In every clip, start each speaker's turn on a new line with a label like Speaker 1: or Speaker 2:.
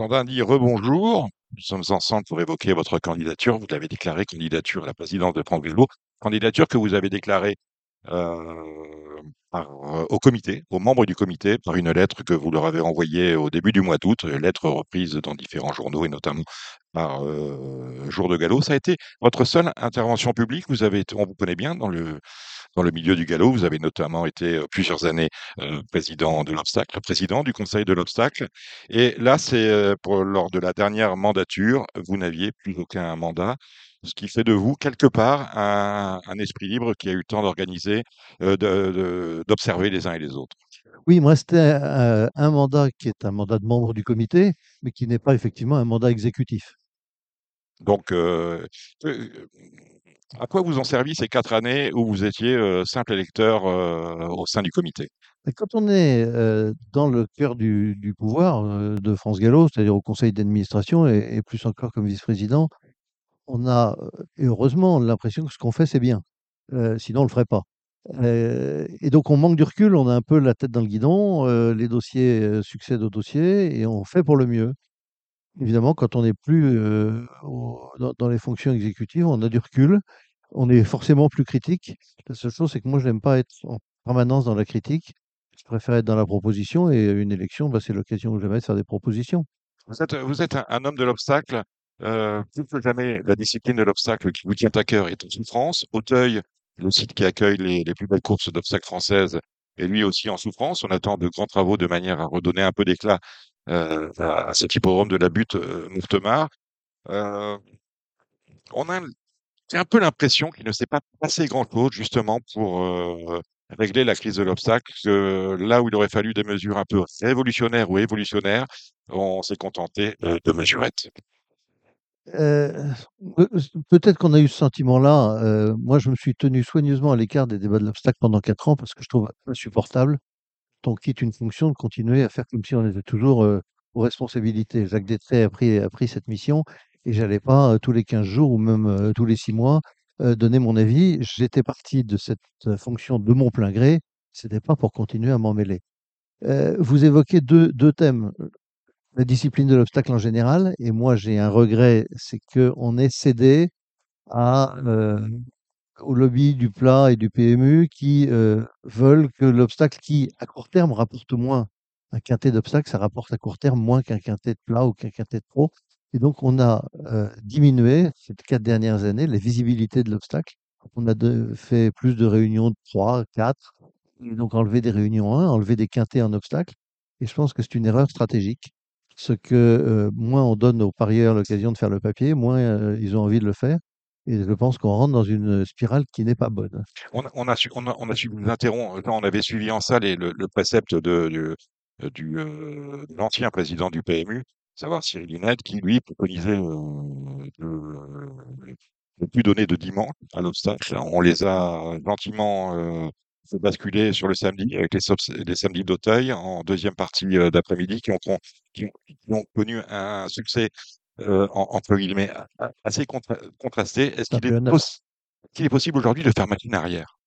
Speaker 1: Sandin dit rebonjour. Nous sommes ensemble pour évoquer votre candidature. Vous l'avez déclaré candidature à la présidence de France Vélo. Candidature que vous avez déclarée euh, euh, au comité, aux membres du comité, par une lettre que vous leur avez envoyée au début du mois d'août, lettre reprise dans différents journaux et notamment par euh, Jour de Galop. Ça a été votre seule intervention publique. Vous avez, on vous connaît bien dans le dans le milieu du galop. Vous avez notamment été euh, plusieurs années euh, président de l'obstacle, président du conseil de l'obstacle. Et là, c'est euh, lors de la dernière mandature, vous n'aviez plus aucun mandat ce qui fait de vous, quelque part, un, un esprit libre qui a eu le temps d'organiser, euh, d'observer les uns et les autres.
Speaker 2: Oui, il me restait euh, un mandat qui est un mandat de membre du comité, mais qui n'est pas effectivement un mandat exécutif.
Speaker 1: Donc, euh, à quoi vous ont servi ces quatre années où vous étiez euh, simple électeur euh, au sein du comité?
Speaker 2: Quand on est euh, dans le cœur du, pouvoir de France Gallo, c'est-à-dire au conseil d'administration et, et plus encore comme vice-président, on a, heureusement, l'impression que ce qu'on fait, c'est bien. Sinon, on le ferait pas. Et donc, on manque du recul, on a un peu la tête dans le guidon, les dossiers succèdent aux dossiers et on fait pour le mieux. Évidemment, quand on n'est plus dans, les fonctions exécutives, on a du recul, on est forcément plus critique. La seule chose, c'est que moi, je n'aime pas être en permanence dans la critique. Je préfère être dans la proposition et une élection, bah, c'est l'occasion que jamais de faire des propositions.
Speaker 1: Vous êtes, un, homme de l'obstacle. Plus que jamais, la discipline de l'obstacle qui vous tient à cœur est en souffrance. Auteuil, le site qui accueille les, plus belles courses d'obstacles françaises, est lui aussi en souffrance. On attend de grands travaux de manière à redonner un peu d'éclat à, à cet hippodrome de la butte euh, Mouffetard. Euh, on a un peu l'impression qu'il ne s'est pas passé grand-chose justement pour euh, régler la crise de l'obstacle. Là où il aurait fallu des mesures un peu révolutionnaires ou évolutionnaires, on s'est contenté euh, de mesurettes.
Speaker 2: Euh, pe- peut-être qu'on a eu ce sentiment-là. euh, moi, je me suis tenu soigneusement à l'écart des débats de l'obstacle pendant quatre ans parce que je trouve insupportable, on quitte une fonction, de continuer à faire comme si on était toujours aux responsabilités. Jacques Détray a pris, cette mission et j'allais pas tous les 15 jours ou même tous les six mois donner mon avis. J'étais parti de cette fonction de mon plein gré. C'était pas pour continuer à m'en mêler. Vous évoquez deux, deux thèmes la discipline de l'obstacle en général. Et moi, j'ai un regret, c'est qu'on est cédé à, au lobby du plat et du PMU qui euh, veulent que l'obstacle qui, à court terme, rapporte moins. Un quintet d'obstacle, ça rapporte à court terme moins qu'un quintet de plat ou qu'un quintet de pro. Et donc, on a euh, diminué, ces quatre dernières années, la visibilité de l'obstacle. On a fait plus de réunions de 3, 4, et donc enlever des réunions 1, enlever des quintets en obstacle. Et je pense que c'est une erreur stratégique. Ce que euh, moins on donne aux parieurs l'occasion de faire le papier, moins ils ont envie de le faire. Et je pense qu'on rentre dans une spirale qui n'est pas bonne.
Speaker 1: On, a- on a su, on a, on a suivi, nous interrompre, quand on avait suivi en salle le, le précepte de, du, euh, de l'ancien président du PMU, savoir Cyril Linette, qui lui préconisait euh, de ne plus donner de dimanche à l'obstacle. On les a gentiment euh, fait basculer sur le samedi avec les, samedis d'Auteuil en deuxième partie euh, d'après-midi qui ont, con- qui, ont, qui ont connu un succès euh, en- entre guillemets assez contra- contrasté. Est-ce qu'il est, poss- possible aujourd'hui de faire machine arrière?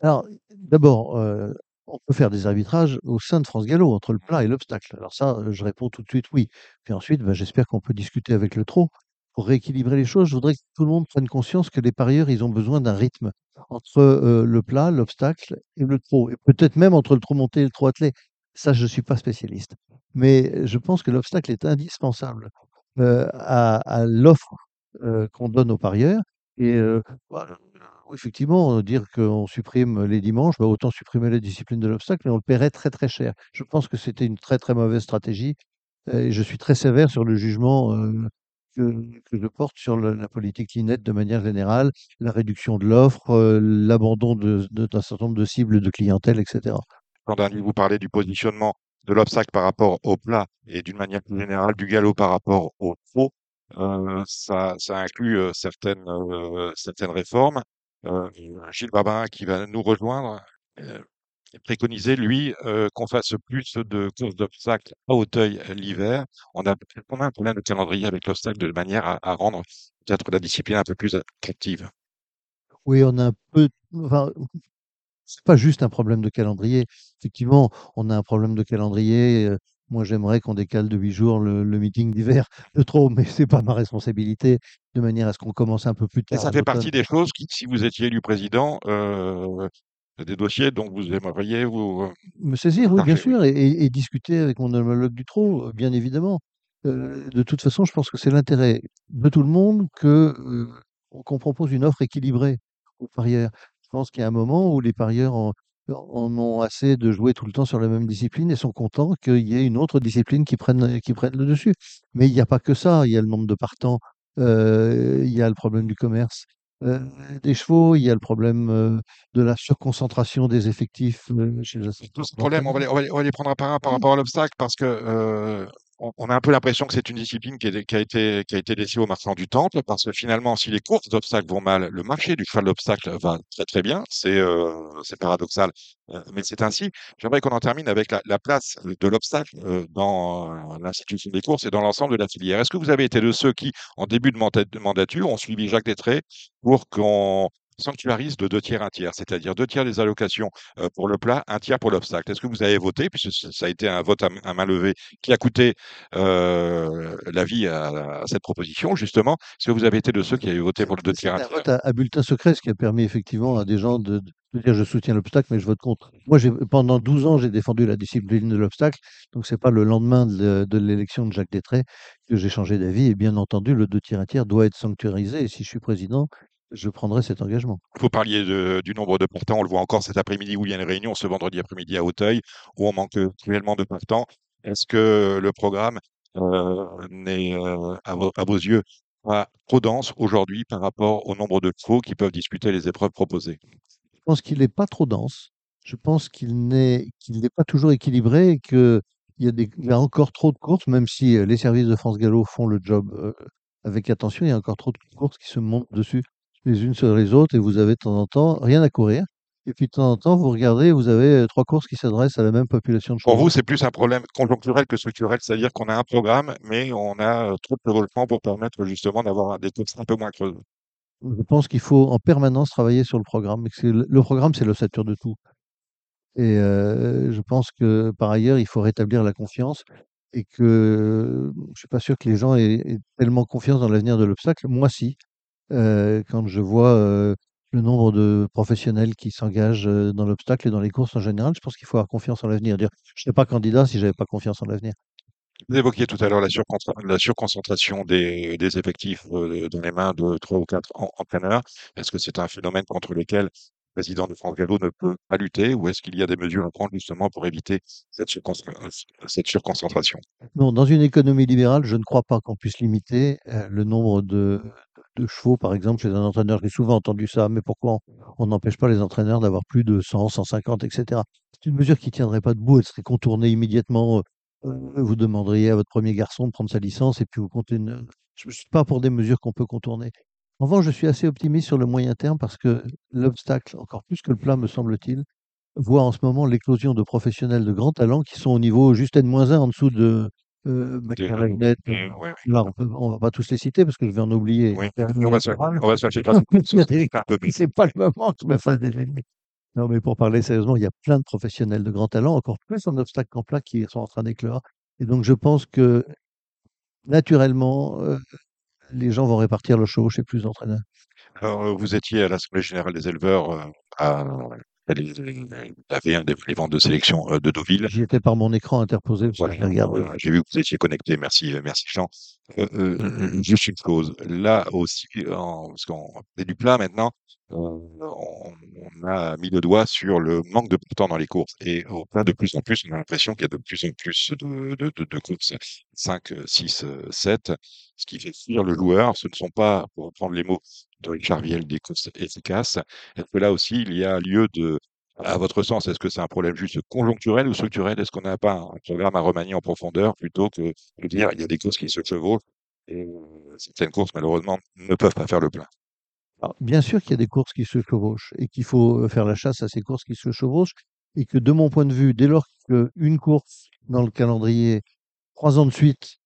Speaker 2: Alors, d'abord, euh, on peut faire des arbitrages au sein de France Gallo, entre le plat et l'obstacle. Alors ça, je réponds tout de suite oui. Puis ensuite, bah, j'espère qu'on peut discuter avec le trot pour rééquilibrer les choses. Je voudrais que tout le monde prenne conscience que les parieurs, ils ont besoin d'un rythme entre euh, le plat, l'obstacle et le trot. Et peut-être même entre le trot monté et le trot attelé. Ça, je ne suis pas spécialiste. Mais je pense que l'obstacle est indispensable à, à l'offre euh, qu'on donne aux parieurs. Et euh, oui, effectivement, dire qu'on supprime les dimanches, bah, autant supprimer la discipline de l'obstacle, mais on le paierait très très cher. Je pense que c'était une très très mauvaise stratégie euh, et je suis très sévère sur le jugement euh, que, que je porte sur la politique Linette de manière générale, la réduction de l'offre, euh, l'abandon d'un certain nombre de cibles de clientèle, etc.
Speaker 1: Quand vous parlez du positionnement de l'obstacle par rapport au plat et d'une manière plus générale du galop par rapport au trot, euh, ça, ça inclut euh, certaines, euh, certaines réformes. Euh, Gilles Babin, qui va nous rejoindre, euh, préconisait, lui, euh, qu'on fasse plus de courses d'obstacles à Auteuil euh, l'hiver. On a, on a un problème de calendrier avec l'obstacle de manière à, à rendre peut-être la discipline un peu plus attractive.
Speaker 2: Oui, on a un peu, enfin, c'est pas juste un problème de calendrier. Effectivement, on a un problème de calendrier. Moi, j'aimerais qu'on décale de 8 jours le, le meeting d'hiver de trop, mais c'est pas ma responsabilité, de manière à ce qu'on commence un peu plus
Speaker 1: Et
Speaker 2: tard
Speaker 1: ça
Speaker 2: à
Speaker 1: fait partie des choses qui, si vous étiez élu président, euh, des dossiers dont vous aimeriez vous
Speaker 2: Me saisir, oui, bien sûr, et, et- et discuter avec mon homologue du euh, bien évidemment. Euh, de toute façon, je pense que c'est l'intérêt de tout le monde que euh, qu'on propose une offre équilibrée aux parieurs. Je pense qu'il y a un moment où les parieurs en, en ont assez de jouer tout le temps sur la même discipline et sont contents qu'il y ait une autre discipline qui prenne, qui prenne le dessus. Mais il n'y a pas que ça. Il y a le nombre de partants, euh, il y a le problème du commerce euh, des chevaux, il y a le problème euh, de la surconcentration des effectifs chez les
Speaker 1: ces problèmes, on va les, on va les- prendre un par un par rapport à l'obstacle parce que on, a un peu l'impression que c'est une discipline qui, a été, qui a été laissée aux marchands du temple parce que finalement, si les courses d'obstacles vont mal, le marché du cheval d'obstacle va très très bien. C'est euh, paradoxal, euh, mais c'est ainsi. J'aimerais qu'on en termine avec la, la place de l'obstacle euh, dans l'institution des courses et dans l'ensemble de la filière. Est-ce que vous avez été de ceux qui, en début de mandature, ont suivi Jacques Détré pour qu'on sanctuarise de deux tiers un tiers, c'est-à-dire deux tiers des allocations euh, pour le plat, un tiers pour l'obstacle. Est-ce que vous avez voté, puisque ça a été un vote à, main levée qui a coûté euh, la vie à, à cette proposition, justement? Est-ce que vous avez été de ceux qui avaient voté pour le deux tiers un tiers?
Speaker 2: vote à, à bulletin secret, ce qui a permis effectivement à des gens de, de dire je soutiens l'obstacle, mais je vote contre. Moi, pendant 12 ans, j'ai défendu la discipline de l'obstacle, donc c'est pas le lendemain de, de l'élection de Jacques Détray que j'ai changé d'avis. Et bien entendu, le 2 tiers un tiers doit être sanctuarisé. Et si je suis président, je prendrai cet engagement.
Speaker 1: Vous parliez de- du nombre de partants, on le voit encore cet après-midi où il y a une réunion ce vendredi après-midi à Auteuil, où on manque cruellement de partants. Est-ce que le programme euh, n'est, euh, à, vos, à vos yeux, pas trop dense aujourd'hui par rapport au nombre de chevaux qui peuvent disputer les épreuves proposées?
Speaker 2: Je pense qu'il n'est pas trop dense. Je pense qu'il n'est qu'il n'est pas toujours équilibré et qu'il y a des, il y a encore trop de courses, même si euh, les services de France Gallo font le job euh, avec attention, il y a encore trop de courses qui se montent dessus les unes sur les autres et vous avez de temps en temps rien à courir. Et puis de temps en temps, vous regardez, vous avez euh, trois courses qui s'adressent à la même population de
Speaker 1: Pour vous, c'est plus un problème conjoncturel que structurel, c'est-à-dire qu'on a un programme, mais on a euh, trop de développement pour permettre justement d'avoir des courses un peu moins creuses.
Speaker 2: Je pense qu'il faut en permanence travailler sur le programme. le programme, c'est l'ossature de tout. Et heu, je pense que par ailleurs, il faut rétablir la confiance et que je suis pas sûr que les gens aient aient tellement confiance dans l'avenir de l'obstacle. Moi, si, heu, quand je vois, heu, le nombre de professionnels qui s'engagent, heu, dans l'obstacle et dans les courses en général, je pense qu'il faut avoir confiance en l'avenir. Dire: «Je serais pas candidat si j'avais pas confiance en l'avenir».
Speaker 1: Vous évoquiez tout à l'heure la, surcontra- la surconcentration des, des effectifs euh, dans les mains de trois ou quatre en- entraîneurs. Est-ce que c'est un phénomène contre lequel le président de France Gallo ne peut pas lutter ou est-ce qu'il y a des mesures à prendre justement pour éviter cette, surconc- cette surconcentration?
Speaker 2: Non, dans une économie libérale, je ne crois pas qu'on puisse limiter, le nombre de de chevaux, par exemple, chez un entraîneur. J'ai souvent entendu ça, mais pourquoi on n'empêche pas les entraîneurs d'avoir plus de 100, 150 et cetera? C'est une mesure qui tiendrait pas debout, elle serait contournée immédiatement, heu, vous demanderiez à votre premier garçon de prendre sa licence et puis vous comptez une je ne suis pas pour des mesures qu'on peut contourner. En revanche, je suis assez optimiste sur le moyen terme parce que l'obstacle, encore plus que le plat, me semble-t-il, voit en ce moment l'éclosion de professionnels de grand talent qui sont au niveau juste N-1 en dessous de,
Speaker 1: Mm, ouais,
Speaker 2: là on on va pas tous les citer parce que je vais en oublier.
Speaker 1: oui, on va se, on va se lâcher
Speaker 2: c'est pas le moment que je me fasse des ennemis. Non, mais pour parler sérieusement, il y a plein de professionnels de grand talent, encore plus en obstacle qu'en plat, qui sont en train d'éclore et donc je pense que naturellement, heu, les gens vont répartir leurs chevaux chez plus d'entraîneurs.
Speaker 1: Alors, euh, vous étiez à l'Assemblée générale des éleveurs euh, à, les, la V1 des les ventes de sélection euh, de Deauville.
Speaker 2: J'y étais par mon écran interposé
Speaker 1: Voilà, j'ai vu que vous étiez connecté. Merci, euh, merci Jean. Euh, euh, juste une chose. Là aussi, en, parce qu'on fait du plat maintenant, euh, on, on a mis le doigt sur le manque de temps dans les courses. Et au plat, de plus en plus, on a l'impression qu'il y a de plus en plus de, de, de, de courses. 5, 6, 7. Ce qui fait fuir le joueur, ce ne sont pas, pour reprendre les mots de Richard Viel, des courses efficaces. Est-ce que là aussi, il y a lieu de à votre sens, est-ce que c'est un problème juste conjoncturel ou structurel? Est-ce qu'on n'a pas un programme à remanier en profondeur plutôt que de dire il y a des courses qui se chevauchent et certaines courses, malheureusement, ne peuvent pas faire le plein?
Speaker 2: Bien sûr qu'il y a des courses qui se chevauchent et qu'il faut faire la chasse à ces courses qui se chevauchent et que de mon point de vue, dès lors qu'une course dans le calendrier, trois ans de suite,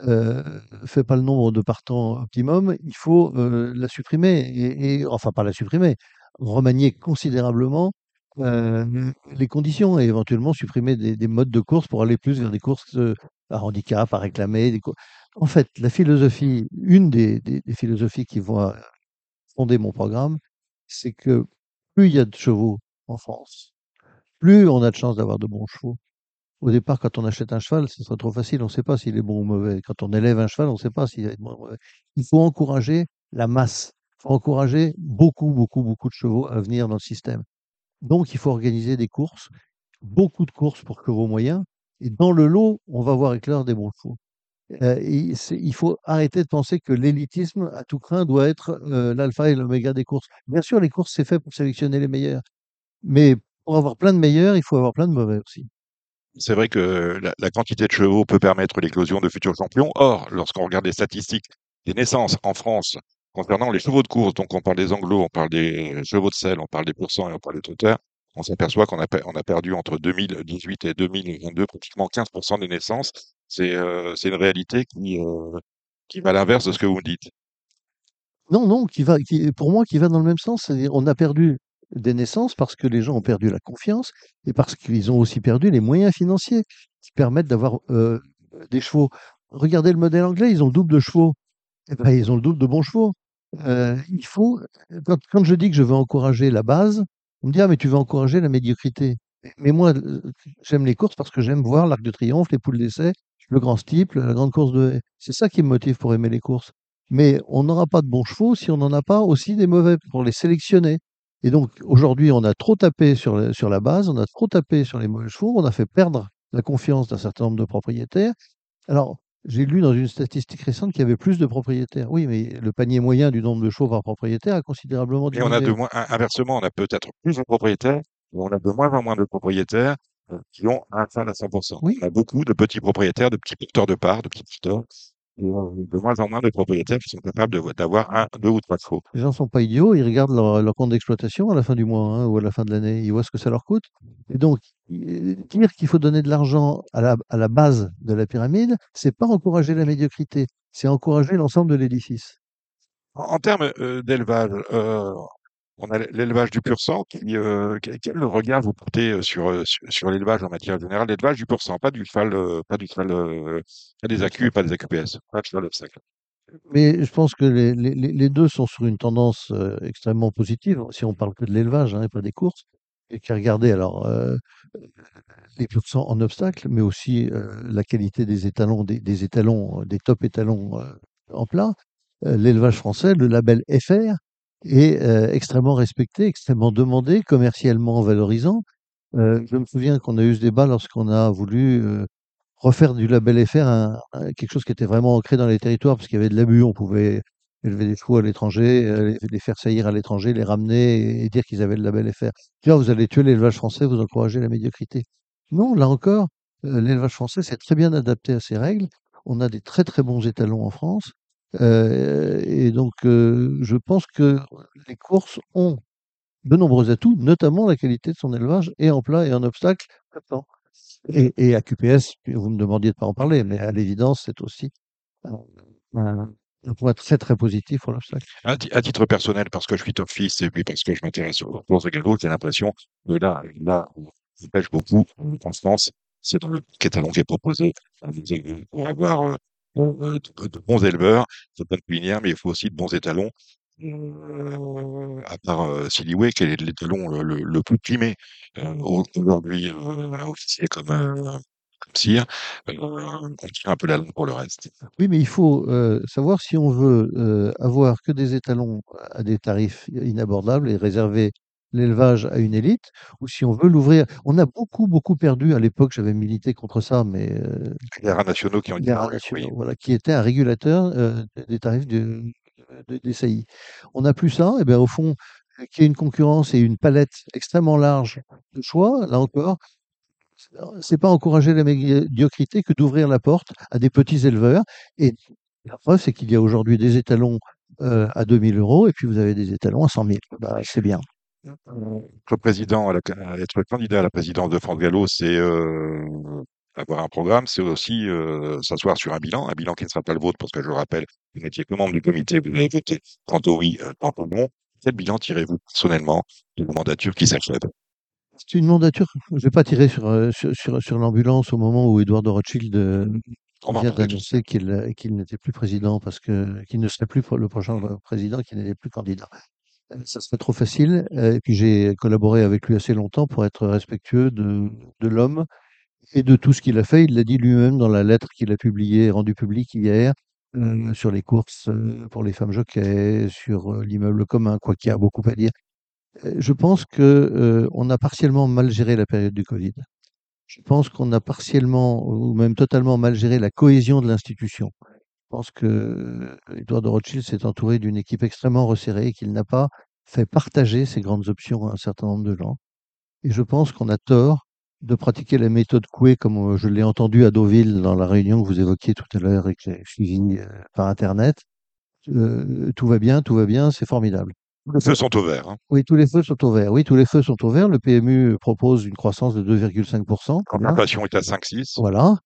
Speaker 2: euh, fait pas le nombre de partants optimum, il faut la supprimer et, enfin pas la supprimer, remanier considérablement les conditions et éventuellement supprimer des, des modes de course pour aller plus vers des courses à handicap, à réclamer. En fait, la philosophie, une des, des- des philosophies qui vont mon programme, c'est que plus il y a de chevaux en France, plus on a de chances d'avoir de bons chevaux. Au départ, quand on achète un cheval, ce serait trop facile, on ne sait pas s'il est bon ou mauvais. Quand on élève un cheval, on ne sait pas s'il est bon ou mauvais. Il faut encourager la masse. Il faut encourager beaucoup, beaucoup, beaucoup de chevaux à venir dans le système. Donc, il faut organiser des courses, beaucoup de courses pour chevaux moyens. Et dans le lot, on va voir éclore des bons chevaux. Euh, il, faut arrêter de penser que l'élitisme, à tout craint, doit être euh, l'alpha et l'oméga des courses. Bien sûr, les courses, c'est fait pour sélectionner les meilleurs. Mais pour avoir plein de meilleurs, il faut avoir plein de mauvais aussi.
Speaker 1: C'est vrai que la, quantité de chevaux peut permettre l'éclosion de futurs champions. Or, lorsqu'on regarde les statistiques des naissances en France concernant les chevaux de course, donc on parle des anglos, on parle des chevaux de selle, on parle des pourcents et on parle des trotteurs, on s'aperçoit qu'on a, a perdu entre 2018 et 2022 pratiquement 15% des naissances. C'est euh, c'est une réalité qui, euh, qui va à l'inverse de ce que vous dites.
Speaker 2: Non, non, qui va, qui, pour moi, qui va dans le même sens. On a perdu des naissances parce que les gens ont perdu la confiance et parce qu'ils ont aussi perdu les moyens financiers qui permettent d'avoir euh, des chevaux. Regardez le modèle anglais, ils ont le double de chevaux. Eh ben, ils ont le double de bons chevaux. Il faut, quand, quand je dis que je veux encourager la base, on me dit, ah, mais tu veux encourager la médiocrité. Mais moi, j'aime les courses parce que j'aime voir l'Arc de Triomphe, les poules d'essai, le Grand Steeple, la grande course de haie. C'est ça qui me motive pour aimer les courses. Mais on n'aura pas de bons chevaux si on n'en a pas aussi des mauvais pour les sélectionner. Et donc, aujourd'hui, on a trop tapé sur, la- sur la base, on a trop tapé sur les mauvais chevaux, on a fait perdre la confiance d'un certain nombre de propriétaires. Alors, j'ai lu dans une statistique récente qu'il y avait plus de propriétaires. Oui, mais le panier moyen du nombre de chevaux par propriétaire a considérablement
Speaker 1: Et on a de
Speaker 2: diminué.
Speaker 1: moins, in- inversement, on a peut-être plus de propriétaires, mais on a de moins en moins de propriétaires qui ont un cheval à 100%.
Speaker 2: Oui,
Speaker 1: On a beaucoup de petits propriétaires, de petits porteurs de parts, de petits porteurs, et euh, de moins en moins de propriétaires qui sont capables de- d'avoir un, deux ou trois chevaux.
Speaker 2: les gens sont pas idiots, ils regardent leur, leur compte d'exploitation à la fin du mois hein, ou à la fin de l'année, ils voient ce que ça leur coûte. Et donc, i- dire qu'il faut donner de l'argent à la, à la base de la pyramide, c'est pas encourager la médiocrité, c'est encourager l'ensemble de l'édifice.
Speaker 1: En, termes euh, d'élevage, euh, on a l'élevage du pur sang. Qui, euh, quel regard vous portez euh, sur, euh, sur, sur l'élevage en matière générale? L'élevage du pur sang, pas du cheval, euh, pas du cheval, pas des accus, pas des AQPS, pas du cheval obstacle.
Speaker 2: Mais je pense que les, les- les- deux sont sur une tendance extrêmement positive, si on parle que de l'élevage hein, et pas des courses. Et qui regardez alors euh, les pur sang en obstacle, mais aussi euh, la qualité des étalons, des, des étalons, des top étalons en plat. L'élevage français, le label FR, est euh, extrêmement respecté, extrêmement demandé, commercialement valorisant. Euh, je me souviens qu'on a eu ce débat lorsqu'on a voulu euh, refaire du label FR quelque chose qui était vraiment ancré dans les territoires, parce qu'il y avait de l'abus, on pouvait élever des chevaux à l'étranger, les, faire saillir à l'étranger, les ramener et, et dire qu'ils avaient le label FR. Vois, vous allez tuer l'élevage français, vous encouragez la médiocrité. Non, là encore, l'élevage français s'est très bien adapté à ces règles. On a des très très bons étalons en France. Euh, et donc, euh, je pense que les courses ont de nombreux atouts, notamment la qualité de son élevage, et en plat et en obstacle. Et, à QPS, vous me demandiez de pas en parler, mais à l'évidence, c'est aussi un, point très très positif pour l'obstacle.
Speaker 1: À, ti- à titre personnel, parce que je suis top fils et puis parce que je m'intéresse aux courses de galop, j'ai l'impression que là, là, où je pêche beaucoup en France, c'est dans le étalon qui est proposé pour avoir euh, de, bons éleveurs, de bonnes cuisinières, mais il faut aussi de bons étalons. Euh, à part euh, qui est l'étalon le, plus primé euh, au- aujourd'hui euh, officier comme, euh, euh, on tire un peu la langue pour le reste.
Speaker 2: Oui, mais il faut savoir si on veut avoir que des étalons à des tarifs inabordables et réserver l'élevage à une élite, ou si on veut l'ouvrir. On a beaucoup, beaucoup perdu. À l'époque, j'avais milité contre ça, mais euh,
Speaker 1: Les rats nationaux qui ont oui.
Speaker 2: nationaux, voilà, qui était un régulateur euh, des tarifs de, de- des saillies. On n'a plus ça, et bien au fond, euh, qu'il y ait une concurrence et une palette extrêmement large de choix, là encore, c'est pas encourager la médiocrité que d'ouvrir la porte à des petits éleveurs. Et la preuve, c'est qu'il y a aujourd'hui des étalons euh, à 2000 euros et puis vous avez des étalons à 100 000. Bah, c'est bien.
Speaker 1: Être président, à la, à être candidat à la présidence de France Gallo, c'est euh, avoir un programme, c'est aussi euh, s'asseoir sur un bilan, un bilan qui ne sera pas le vôtre, parce que je le rappelle, vous n'étiez que membre du comité, vous avez voté tantôt oui, euh, tantôt non. Quel bilan tirez-vous personnellement de la mandature qui s'achève
Speaker 2: C'est une mandature. Je vais pas tirer sur, euh, sur, sur, sur l'ambulance au moment où Édouard de Rothschild euh, vient d'annoncer qu'il euh, n'était plus président parce que qu'il ne serait plus le prochain président, qu'il n'était plus candidat. Euh, Ça serait trop facile. euh, Et puis j'ai collaboré avec lui assez longtemps pour être respectueux de, l'homme et de tout ce qu'il a fait. Il l'a dit lui-même dans la lettre qu'il a publiée, rendue publique hier, euh, sur les courses pour les femmes jockeys, sur l'immeuble commun, quoi qu'il y a beaucoup à dire. Je pense que euh, on a partiellement mal géré la période du Covid. Je pense qu'on a partiellement ou même totalement mal géré la cohésion de l'institution. Je pense que Édouard de Rothschild s'est entouré d'une équipe extrêmement resserrée et qu'il n'a pas fait partager ses grandes options à un certain nombre de gens. Et je pense qu'on a tort de pratiquer la méthode Coué comme euh, je l'ai entendu à Deauville dans la réunion que vous évoquiez tout à l'heure et que j'ai suivie par Internet. Euh, tout va bien, tout va bien, c'est formidable.
Speaker 1: Les feux sont au vert. hein.
Speaker 2: Oui, tous les feux sont au vert. Oui, tous les feux sont au vert. Le PMU propose une croissance de 2,5%.
Speaker 1: Quand
Speaker 2: Très bien.
Speaker 1: l'inflation est à 5-6,
Speaker 2: Voilà.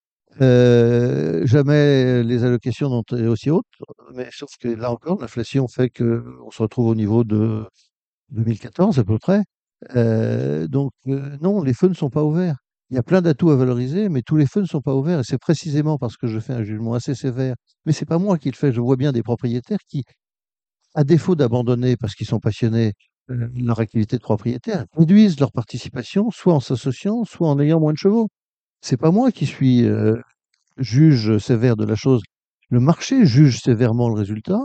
Speaker 2: Euh, jamais les allocations n'ont été aussi hautes, mais sauf que là encore, l'inflation fait que on se retrouve au niveau de 2014 à peu près. Euh, donc euh, non, les feux ne sont pas ouverts. Il y a plein d'atouts à valoriser, mais tous les feux ne sont pas ouverts. Et c'est précisément parce que je fais un jugement assez sévère. Mais c'est pas moi qui le fais. Je vois bien des propriétaires qui, à défaut d'abandonner parce qu'ils sont passionnés leur activité de propriétaire, réduisent leur participation, soit en s'associant, soit en ayant moins de chevaux. C'est pas moi qui suis euh, juge sévère de la chose. Le marché juge sévèrement le résultat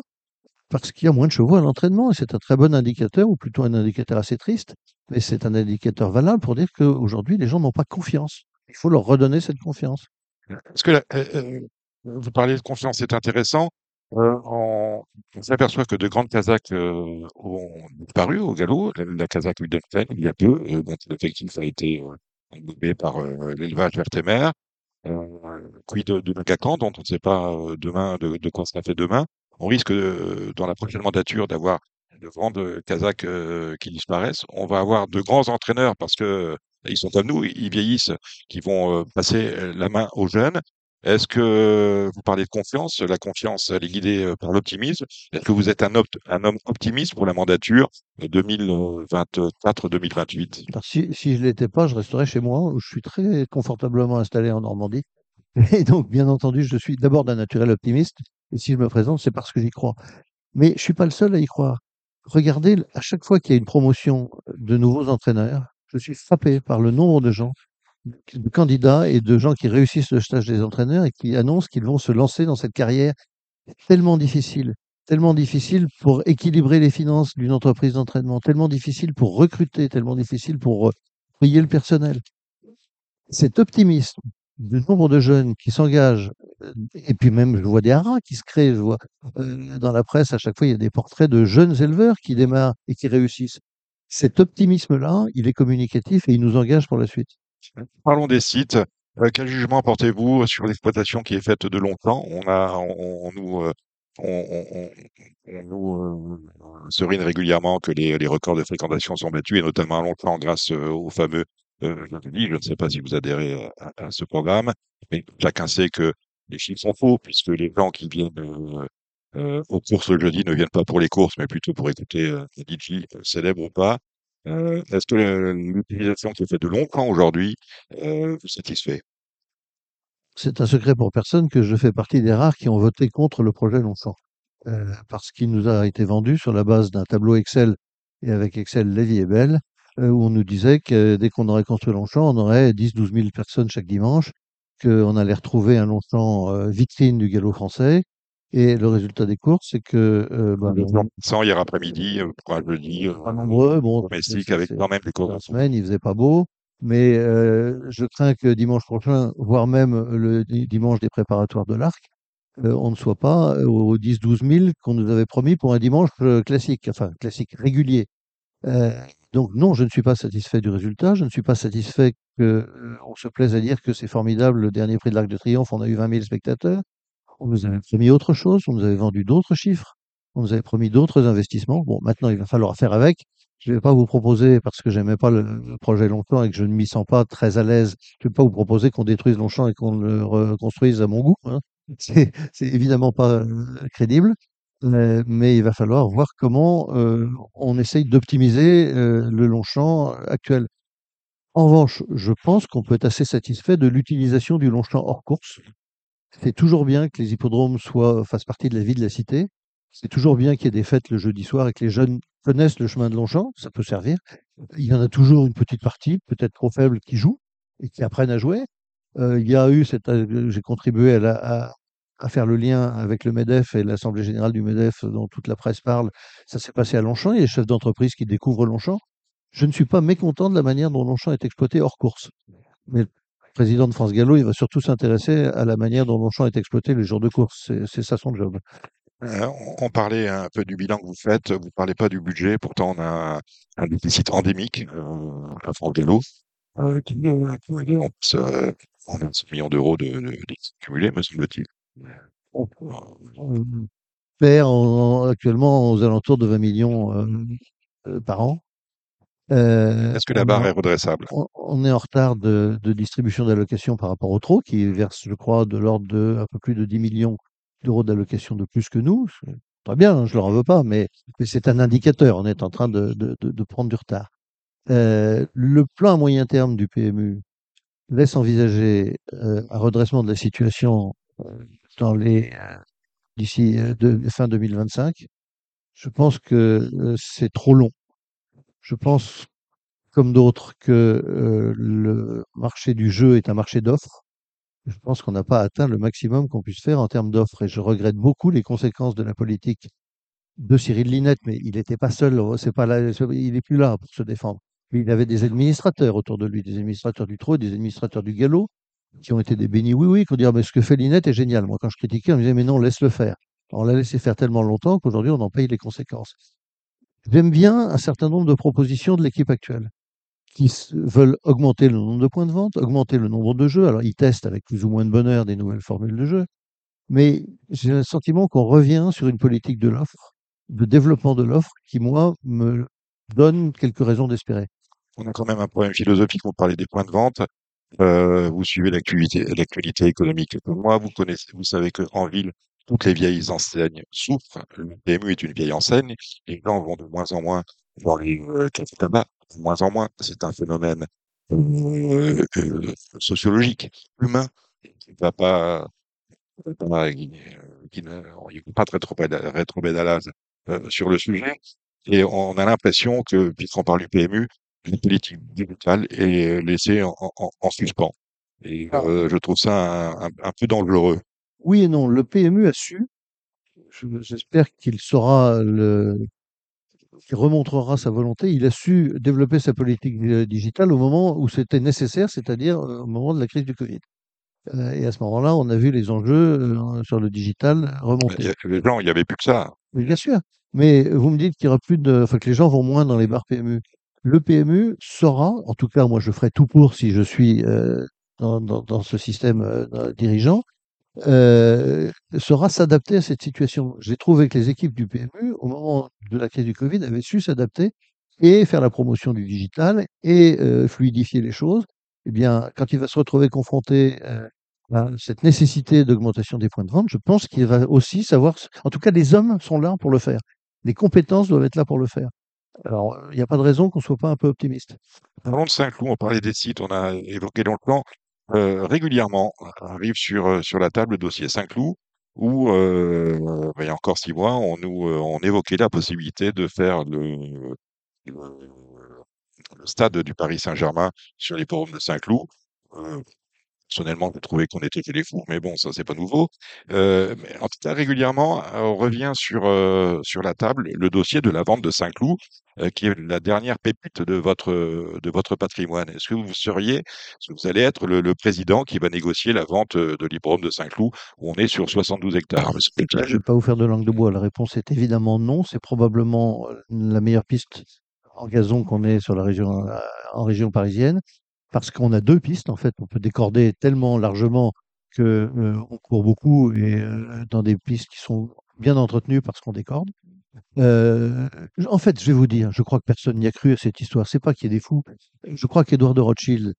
Speaker 2: parce qu'il y a moins de chevaux à l'entraînement et c'est un très bon indicateur, ou plutôt un indicateur assez triste, mais c'est un indicateur valable pour dire qu'aujourd'hui, les gens n'ont pas confiance. Il faut leur redonner cette confiance.
Speaker 1: Est-ce que euh, euh, vous parlez de confiance, c'est intéressant. On, s'aperçoit que de grandes Kazakhs ont disparu au galop. La, la Kazakh il y a peu, dont l'effectif a été euh, englobé par euh, l'élevage vertébraire. Euh, quid de, de Nakakan, dont on ne sait pas euh, demain de, de quoi sera fait demain. On risque, euh, dans la prochaine mandature, d'avoir de grandes Kazakhs euh, qui disparaissent. On va avoir de grands entraîneurs parce que euh, ils sont comme nous, ils vieillissent, qui vont euh, passer euh, la main aux jeunes. Est-ce que vous parlez de confiance? La confiance, elle est guidée euh, par l'optimisme. Est-ce que vous êtes un, homme optimiste pour la mandature 2024-2028?
Speaker 2: Alors, si, je ne l'étais pas, je resterais chez moi, où je suis très confortablement installé en Normandie. Et donc, bien entendu, je suis d'abord d'un naturel optimiste. Et si je me présente, c'est parce que j'y crois. Mais je suis pas le seul à y croire. Regardez, à chaque fois qu'il y a une promotion de nouveaux entraîneurs, je suis frappé par le nombre de gens, de candidats et de gens qui réussissent le stage des entraîneurs et qui annoncent qu'ils vont se lancer dans cette carrière tellement difficile, tellement difficile pour équilibrer les finances d'une entreprise d'entraînement, tellement difficile pour recruter, tellement difficile pour euh, payer le personnel. Cet optimisme du nombre de jeunes qui s'engagent, euh, et puis même je vois des haras qui se créent, je vois euh, dans la presse à chaque fois il y a des portraits de jeunes éleveurs qui démarrent et qui réussissent. Cet optimisme-là, il est communicatif et il nous engage pour la suite.
Speaker 1: Parlons des sites. Euh, quel jugement portez-vous sur l'exploitation qui est faite de longtemps? On on, nous, euh, euh, serine régulièrement que les, records de fréquentation sont battus, et notamment à longtemps grâce au fameux. Je ne sais pas si vous adhérez à, ce programme, mais chacun sait que les chiffres sont faux, puisque les gens qui viennent aux courses le jeudi ne viennent pas pour les courses, mais plutôt pour écouter un DJ célèbre ou pas. Euh, est-ce que l'utilisation qui est faite de longtemps aujourd'hui? Euh, vous satisfait?
Speaker 2: C'est un secret pour personne que je fais partie des rares qui ont voté contre le projet Longchamp. Euh, parce qu'il nous a été vendu sur la base d'un tableau Excel et avec Excel la vie est belle, où on nous disait que dès qu'on aurait construit Longchamp, on aurait 10-12 000 personnes chaque dimanche, qu'on allait retrouver un Longchamp vitrine du galop français. Et le résultat des courses, c'est que euh,
Speaker 1: Le plan passant hier après-midi, euh, pour un jeudi, euh,
Speaker 2: pas nombreux. Bon,
Speaker 1: domestique avec quand même des
Speaker 2: la
Speaker 1: courses.
Speaker 2: semaine, il faisait pas beau, mais euh, je crains que dimanche prochain, voire même le di- dimanche des préparatoires de l'Arc, euh, on ne soit pas euh, aux 10-12 000 qu'on nous avait promis pour un dimanche euh, classique, enfin classique, régulier. Euh, donc non, je ne suis pas satisfait du résultat, je ne suis pas satisfait que euh, on se plaise à dire que c'est formidable, le dernier prix de l'Arc de Triomphe, on a eu 20 000 spectateurs. On nous avait promis autre chose, on nous avait vendu d'autres chiffres, on nous avait promis d'autres investissements. Bon, maintenant, il va falloir faire avec. Je ne vais pas vous proposer, parce que j'aimais pas le, projet Longchamp et que je ne m'y sens pas très à l'aise, je ne vais pas vous proposer qu'on détruise Longchamp et qu'on le reconstruise à mon goût. hein. C'est, évidemment pas euh, crédible. Euh, mais il va falloir voir comment euh, on essaye d'optimiser le Longchamp actuel. En revanche, je pense qu'on peut être assez satisfait de l'utilisation du Longchamp hors course. C'est toujours bien que les hippodromes soient fassent partie de la vie de la cité. C'est toujours bien qu'il y ait des fêtes le jeudi soir et que les jeunes connaissent le chemin de Longchamp, ça peut servir. Il y en a toujours une petite partie, peut-être trop faible, qui joue et qui apprennent à jouer. Euh, il y a eu cette, euh, j'ai contribué à, à, faire le lien avec le MEDEF et l'Assemblée générale du MEDEF dont toute la presse parle. Ça s'est passé à Longchamp. Il y a des chefs d'entreprise qui découvrent Longchamp. Je ne suis pas mécontent de la manière dont Longchamp est exploité hors course. Mais président de France Gallo, il va surtout s'intéresser à la manière dont Longchamp est exploité les jours de course. C'est ça son job.
Speaker 1: Euh, on parlait un peu du bilan que vous faites, vous ne parlez pas du budget, pourtant on a un, déficit endémique euh, à France Gallo. Euh, on, on a 5 millions d'euros de, de, cumulés, me semble-t-il.
Speaker 2: On perd actuellement aux alentours de 20 millions par an.
Speaker 1: Euh, Est-ce que la barre est, est redressable?
Speaker 2: on, on, est en retard de, de distribution d'allocations par rapport au TRO, qui verse, je crois, de l'ordre de un peu plus de 10 millions d'euros d'allocation de plus que nous. Très bien, hein, je ne leur en veux pas, mais, mais c'est un indicateur. On est en train de, de, de prendre du retard. Euh, le plan à moyen terme du PMU laisse envisager euh, un redressement de la situation euh, dans les d'ici fin 2025. Je pense que c'est trop long. Je pense, comme d'autres, que le marché du jeu est un marché d'offres. Je pense qu'on n'a pas atteint le maximum qu'on puisse faire en termes d'offres et je regrette beaucoup les conséquences de la politique de Cyril Linette, mais il n'était pas seul, c'est pas il n'est plus là pour se défendre. Il avait des administrateurs autour de lui, des administrateurs du trot, des administrateurs du galop, qui ont été des bénis oui-oui, qui ont dit ah, mais ce que fait Linette est génial. Moi, quand je critiquais, on me disait mais non, laisse-le faire. On l'a laissé faire tellement longtemps qu'aujourd'hui, on en paye les conséquences. J'aime bien un certain nombre de propositions de l'équipe actuelle qui veulent augmenter le nombre de points de vente, augmenter le nombre de jeux. Alors, ils testent avec plus ou moins de bonheur des nouvelles formules de jeu. Mais j'ai le sentiment qu'on revient sur une politique de l'offre, de développement de l'offre, qui, moi, me donne quelques raisons d'espérer
Speaker 1: on a quand même un problème philosophique. Vous parlez des points de vente. Euh, vous suivez l'actualité, économique. Moi, vous connaissez, vous savez qu'en ville, toutes les vieilles enseignes souffrent. Le PMU est une vieille enseigne. Les gens vont de moins en moins voir les euh, cafés tabac. De moins en moins. C'est un phénomène euh, euh, sociologique, humain, qui ne va pas, pas qui, qui ne, pas très trop rétro-pédalage euh, sur le sujet. Et on a l'impression que, puisqu'on parle du PMU, une politique digitale est laissée en, en, en suspens. Et ah. euh, je trouve ça un, un, un, peu dangereux.
Speaker 2: Oui et non. Le PMU a su. J'espère qu'il saura le, qu'il remontrera sa volonté. Il a su développer sa politique digitale au moment où c'était nécessaire, c'est-à-dire euh, au moment de la crise du Covid. Euh, et à ce moment-là, on a vu les enjeux sur le digital remonter.
Speaker 1: Les gens, il n'y avait plus que ça.
Speaker 2: Oui, bien sûr. Mais vous me dites qu'il y aura plus de, enfin que les gens vont moins dans les bars PMU le PMU saura, en tout cas moi je ferai tout pour si je suis euh, dans, dans, dans, ce système euh, dirigeant, euh, saura s'adapter à cette situation. J'ai trouvé que les équipes du PMU, au moment de la crise du Covid, avaient su s'adapter et faire la promotion du digital et euh, fluidifier les choses. Eh bien, quand il va se retrouver confronté euh, à cette nécessité d'augmentation des points de vente, je pense qu'il va aussi savoir, en tout cas les hommes sont là pour le faire. Les compétences doivent être là pour le faire. Alors, il n'y a pas de raison qu'on ne soit pas un peu optimiste.
Speaker 1: Parlons de Saint-Cloud, on parlait des sites, on a évoqué dans le plan. Euh, régulièrement arrive sur, euh, sur la table le dossier Saint-Cloud où, euh, il y a encore six mois, on nous euh, on évoquait la possibilité de faire le, le, stade du Paris Saint-Germain sur les forums de Saint-Cloud. Euh, Personnellement, j'ai trouvé qu'on était chez les fous, mais bon, ça c'est pas nouveau. Euh, mais en tout cas, régulièrement, on revient sur euh, sur la table le dossier de la vente de Saint-Cloud, euh, qui est la dernière pépite de votre de votre patrimoine. Est-ce que vous seriez, que vous allez être le, le, président qui va négocier la vente de l'hippodrome de Saint-Cloud, où on est sur 72 hectares?
Speaker 2: Je ne vais pas vous faire de langue de bois. La réponse est évidemment non. C'est probablement la meilleure piste en gazon qu'on ait sur la région en région parisienne parce qu'on a deux pistes en fait. On peut décorder tellement largement que euh, court beaucoup et euh, dans des pistes qui sont bien entretenues parce qu'on décorde. Euh, en fait, je vais vous dire, je crois que personne n'y a cru à cette histoire. C'est pas qu'il y ait des fous. Je crois qu'Edouard de Rothschild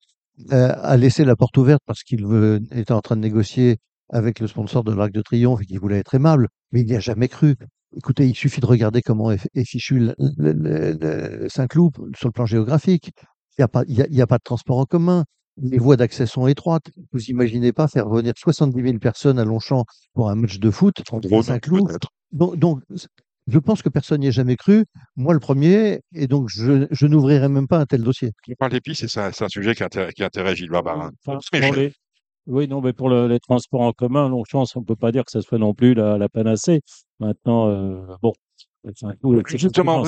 Speaker 2: euh, a laissé la porte ouverte parce qu'il était en train de négocier avec le sponsor de l'Arc de Triomphe et qu'il voulait être aimable, mais il n'y a jamais cru. Écoutez, il suffit de regarder comment est, fichu Saint-Cloud sur le plan géographique. Il n'y a, pas- il y a, il y a pas de transport en commun. Les voies d'accès sont étroites. Vous imaginez pas faire venir 70 000 personnes à Longchamp pour un match de foot Saint-Cloud.
Speaker 1: peut-être.
Speaker 2: Donc, donc, je pense que personne n'y a jamais cru. Moi, le premier. Et donc, je, je n'ouvrirai même pas un tel dossier.
Speaker 1: On parle des pistes et c'est un, un sujet qui intéresse, qui intéresse Gilles Barbarin.
Speaker 3: Enfin, les- Oui, non, mais pour le- les transports en commun, Longchamp, on ne peut pas dire que ce soit non plus la, la panacée. Maintenant, euh, bon. enfin, nous,
Speaker 1: Justement,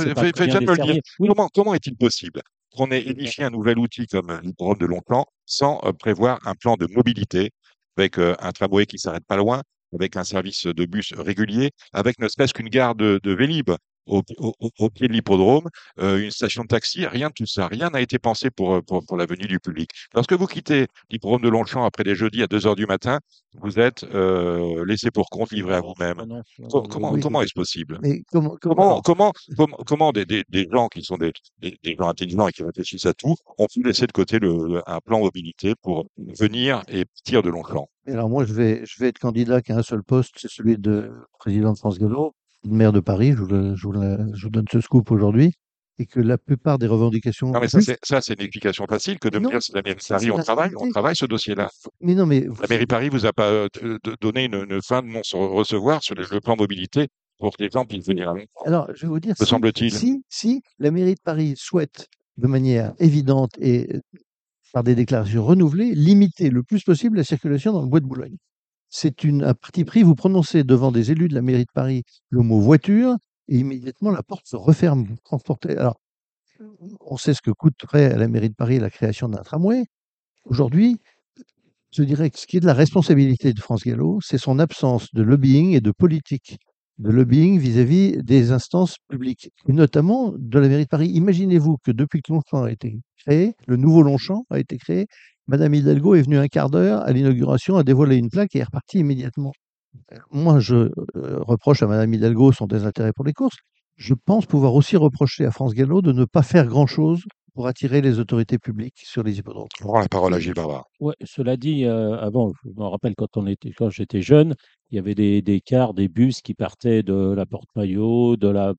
Speaker 1: faites-moi le dire.
Speaker 3: Oui,
Speaker 1: Comment, comment est-il possible qu'on ait édifié un nouvel outil comme l'hippodrome de Longchamp sans euh, prévoir un plan de mobilité avec euh, un tramway qui s'arrête pas loin, avec un service de bus régulier, avec ne serait-ce qu'une gare de, de Vélib au, au- au- au pied de l'hippodrome, euh, une station de taxi, rien de tout ça. Rien n'a été pensé pour, euh, pour, pour la venue du public. Lorsque vous quittez l'hippodrome de Longchamp après les jeudis à 2 heures du matin, vous êtes euh, laissé pour compte, livré à vous-même.
Speaker 3: Ah
Speaker 1: Comment,
Speaker 2: oui.
Speaker 1: comment est-ce possible?
Speaker 2: Mais comment, comment,
Speaker 1: Comment, comment, des, des, des gens qui sont des, des, des gens intelligents et qui réfléchissent à tout ont pu laisser de côté le, le- un plan mobilité pour venir et partir de Longchamp?
Speaker 2: Alors moi, je vais, je vais être candidat qu'à un seul poste, c'est celui de président de France Gallo, maire de Paris. Je vous, le- je vous le- je vous donne ce scoop aujourd'hui. Et que la plupart des revendications.
Speaker 1: Non, mais ça, c'est, une explication facile que de me dire c'est la mairie Paris, on travaille, on travaille ce dossier-là.
Speaker 2: Mais non, mais vous-
Speaker 1: La mairie de Paris vous a pas euh, donné une, une fin de non-recevoir sur le, le plan mobilité pour que les gens puissent venir à Longchamp,
Speaker 2: alors, je vais vous dire,
Speaker 1: me
Speaker 2: si,
Speaker 1: semble-t-il.
Speaker 2: si, si la mairie de Paris souhaite, de manière évidente et euh, par des déclarations renouvelées, limiter le plus possible la circulation dans le bois de Boulogne. C'est un parti pris, vous prononcez devant des élus de la mairie de Paris le mot voiture, et immédiatement la porte se referme. Alors, on sait ce que coûterait à la mairie de Paris la création d'un tramway. Aujourd'hui, je dirais que ce qui est de la responsabilité de France Gallo, c'est son absence de lobbying et de politique de lobbying vis-à-vis des instances publiques, et notamment de la mairie de Paris. Imaginez-vous que depuis que Longchamp a été créé, le nouveau Longchamp a été créé, Madame Hidalgo est venue un quart d'heure à l'inauguration, a dévoilé une plaque et est repartie immédiatement. Moi, je euh, reproche à Madame Hidalgo son désintérêt pour les courses. Je pense pouvoir aussi reprocher à France Gallo de ne pas faire grand-chose pour attirer les autorités publiques sur les hippodromes.
Speaker 1: Je rends la parole à Gilles Barbarin.
Speaker 3: Ouais, cela dit, euh, avant, je me rappelle quand on était, quand j'étais jeune, il y avait des, des cars, des bus qui partaient de la Porte-Maillot, de la,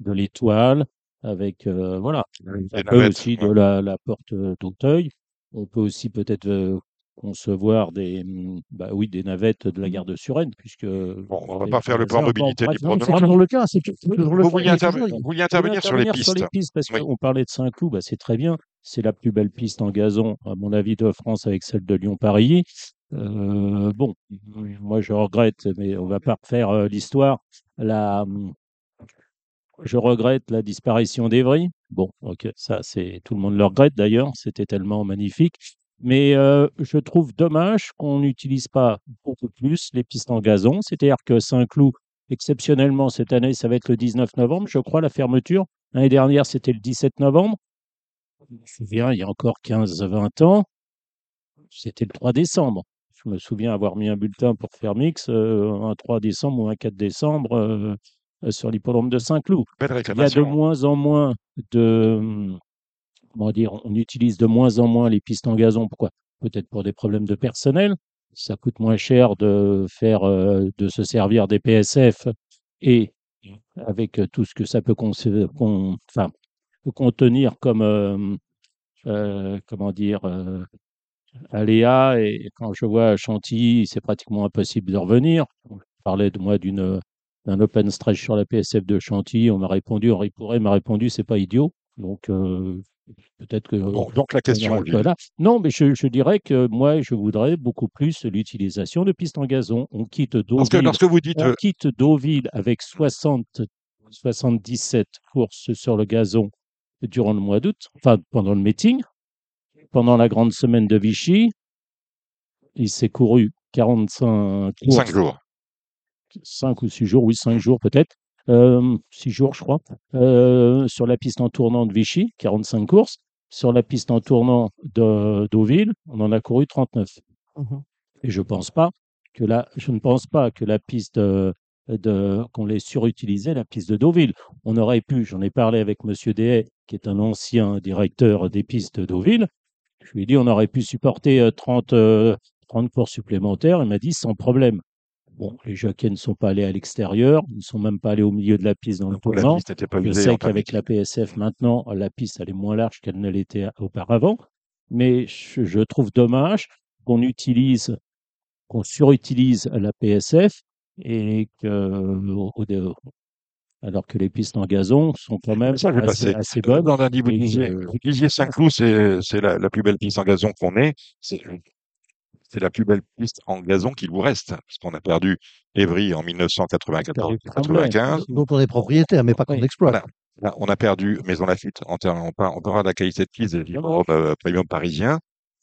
Speaker 3: de l'Étoile, avec, euh, voilà. On peut
Speaker 1: navettes,
Speaker 3: aussi de la, la porte d'Auteuil. On peut aussi peut-être euh, concevoir des, hum, bah oui, des navettes de la gare de Suresnes, puisque.
Speaker 1: Bon, on va
Speaker 3: les
Speaker 1: pas faire le plan mobilité du plan
Speaker 3: c'est toujours
Speaker 2: le cas, c'est toujours le
Speaker 1: Vous vouliez, intervenir sur les pistes.
Speaker 3: sur les pistes parce
Speaker 1: Oui.
Speaker 3: qu'on parlait de Saint-Cloud, bah, c'est très bien. C'est la plus belle piste en gazon, à mon avis, de France avec celle de Lyon-Paris. Euh, bon, moi je regrette, mais on va pas refaire euh, l'histoire. La, hum, je regrette la disparition d'Evry. Bon, ok, ça c'est tout le monde le regrette d'ailleurs. C'était tellement magnifique. Mais je trouve dommage qu'on n'utilise pas beaucoup plus les pistes en gazon. C'est-à-dire que Saint-Cloud, exceptionnellement cette année, ça va être le 19 novembre, je crois, la fermeture. L'année dernière, c'était le 17 novembre. Je me souviens, il y a encore 15-20 ans, c'était le 3 décembre. Je me souviens avoir mis un bulletin pour faire mix euh, un 3 décembre ou un 4 décembre sur l'hippodrome de Saint-Cloud. Il y a de moins en moins de. hum, Comment dire On utilise de moins en moins les pistes en gazon. Pourquoi? Peut-être pour des problèmes de personnel. Ça coûte moins cher de faire, euh, de se servir des PSF et avec euh, tout ce que ça peut con- enfin, contenir comme, euh, euh, comment dire, euh, aléas. Et quand je vois Chantilly, c'est pratiquement impossible de revenir. Je parlais de moi d'une d'un open stretch sur la PSF de Chantilly. On m'a répondu, Henri Pourret m'a répondu, c'est pas idiot. Donc euh, peut-être que
Speaker 1: Bon, donc la
Speaker 3: on
Speaker 1: question,
Speaker 3: voilà. Non, mais je, je dirais que moi, je voudrais beaucoup plus l'utilisation de pistes en gazon. On quitte
Speaker 1: Lorsque,
Speaker 3: Deauville,
Speaker 1: lorsque vous dites,
Speaker 3: on
Speaker 1: euh,
Speaker 3: quitte Deauville avec 60, 77 courses sur le gazon durant le mois d'août, enfin pendant le meeting. Pendant la grande semaine de Vichy, il s'est couru 45
Speaker 1: cinq
Speaker 3: courses
Speaker 1: jours.
Speaker 3: 5 ou 6 jours, oui, 5 jours peut-être, euh, 6 jours je crois, euh, sur la piste en tournant de Vichy, 45 courses, sur la piste en tournant de Deauville, on en a couru 39.
Speaker 2: Mhm.
Speaker 3: Et je pense pas que la, je ne pense pas que la piste de, qu'on l'ait surutilisée, la piste de Deauville. On aurait pu, j'en ai parlé avec Monsieur Dehaye, qui est un ancien directeur des pistes de Deauville. Je lui ai dit, on aurait pu supporter euh, 30, euh, 30 courses supplémentaires. Il m'a dit, sans problème. Bon, les jockeys ne sont pas allés à l'extérieur, ils ne sont même pas allés au milieu de la piste dans le tournant. Je sais qu'avec la. PSF maintenant, la piste elle est moins large qu'elle ne l'était auparavant, mais je, je trouve dommage qu'on utilise, qu'on surutilise la PSF et que au- au- alors que les pistes en gazon sont quand même
Speaker 1: Ça,
Speaker 3: assez, bonnes.
Speaker 1: Dans lundi, vous disiez, Saint-Cloud, c'est c'est la, la plus belle piste en gazon qu'on ait. C'est c'est la plus belle piste en gazon qu'il vous reste, parce qu'on a perdu Évry en 1994-95.
Speaker 2: dont on est propriétaire, mais pas qu'on exploite.
Speaker 1: Voilà. Là, on a perdu Maison Lafitte en termes, on parle, on parlera de la qualité de piste des livres euh, premium parisiens.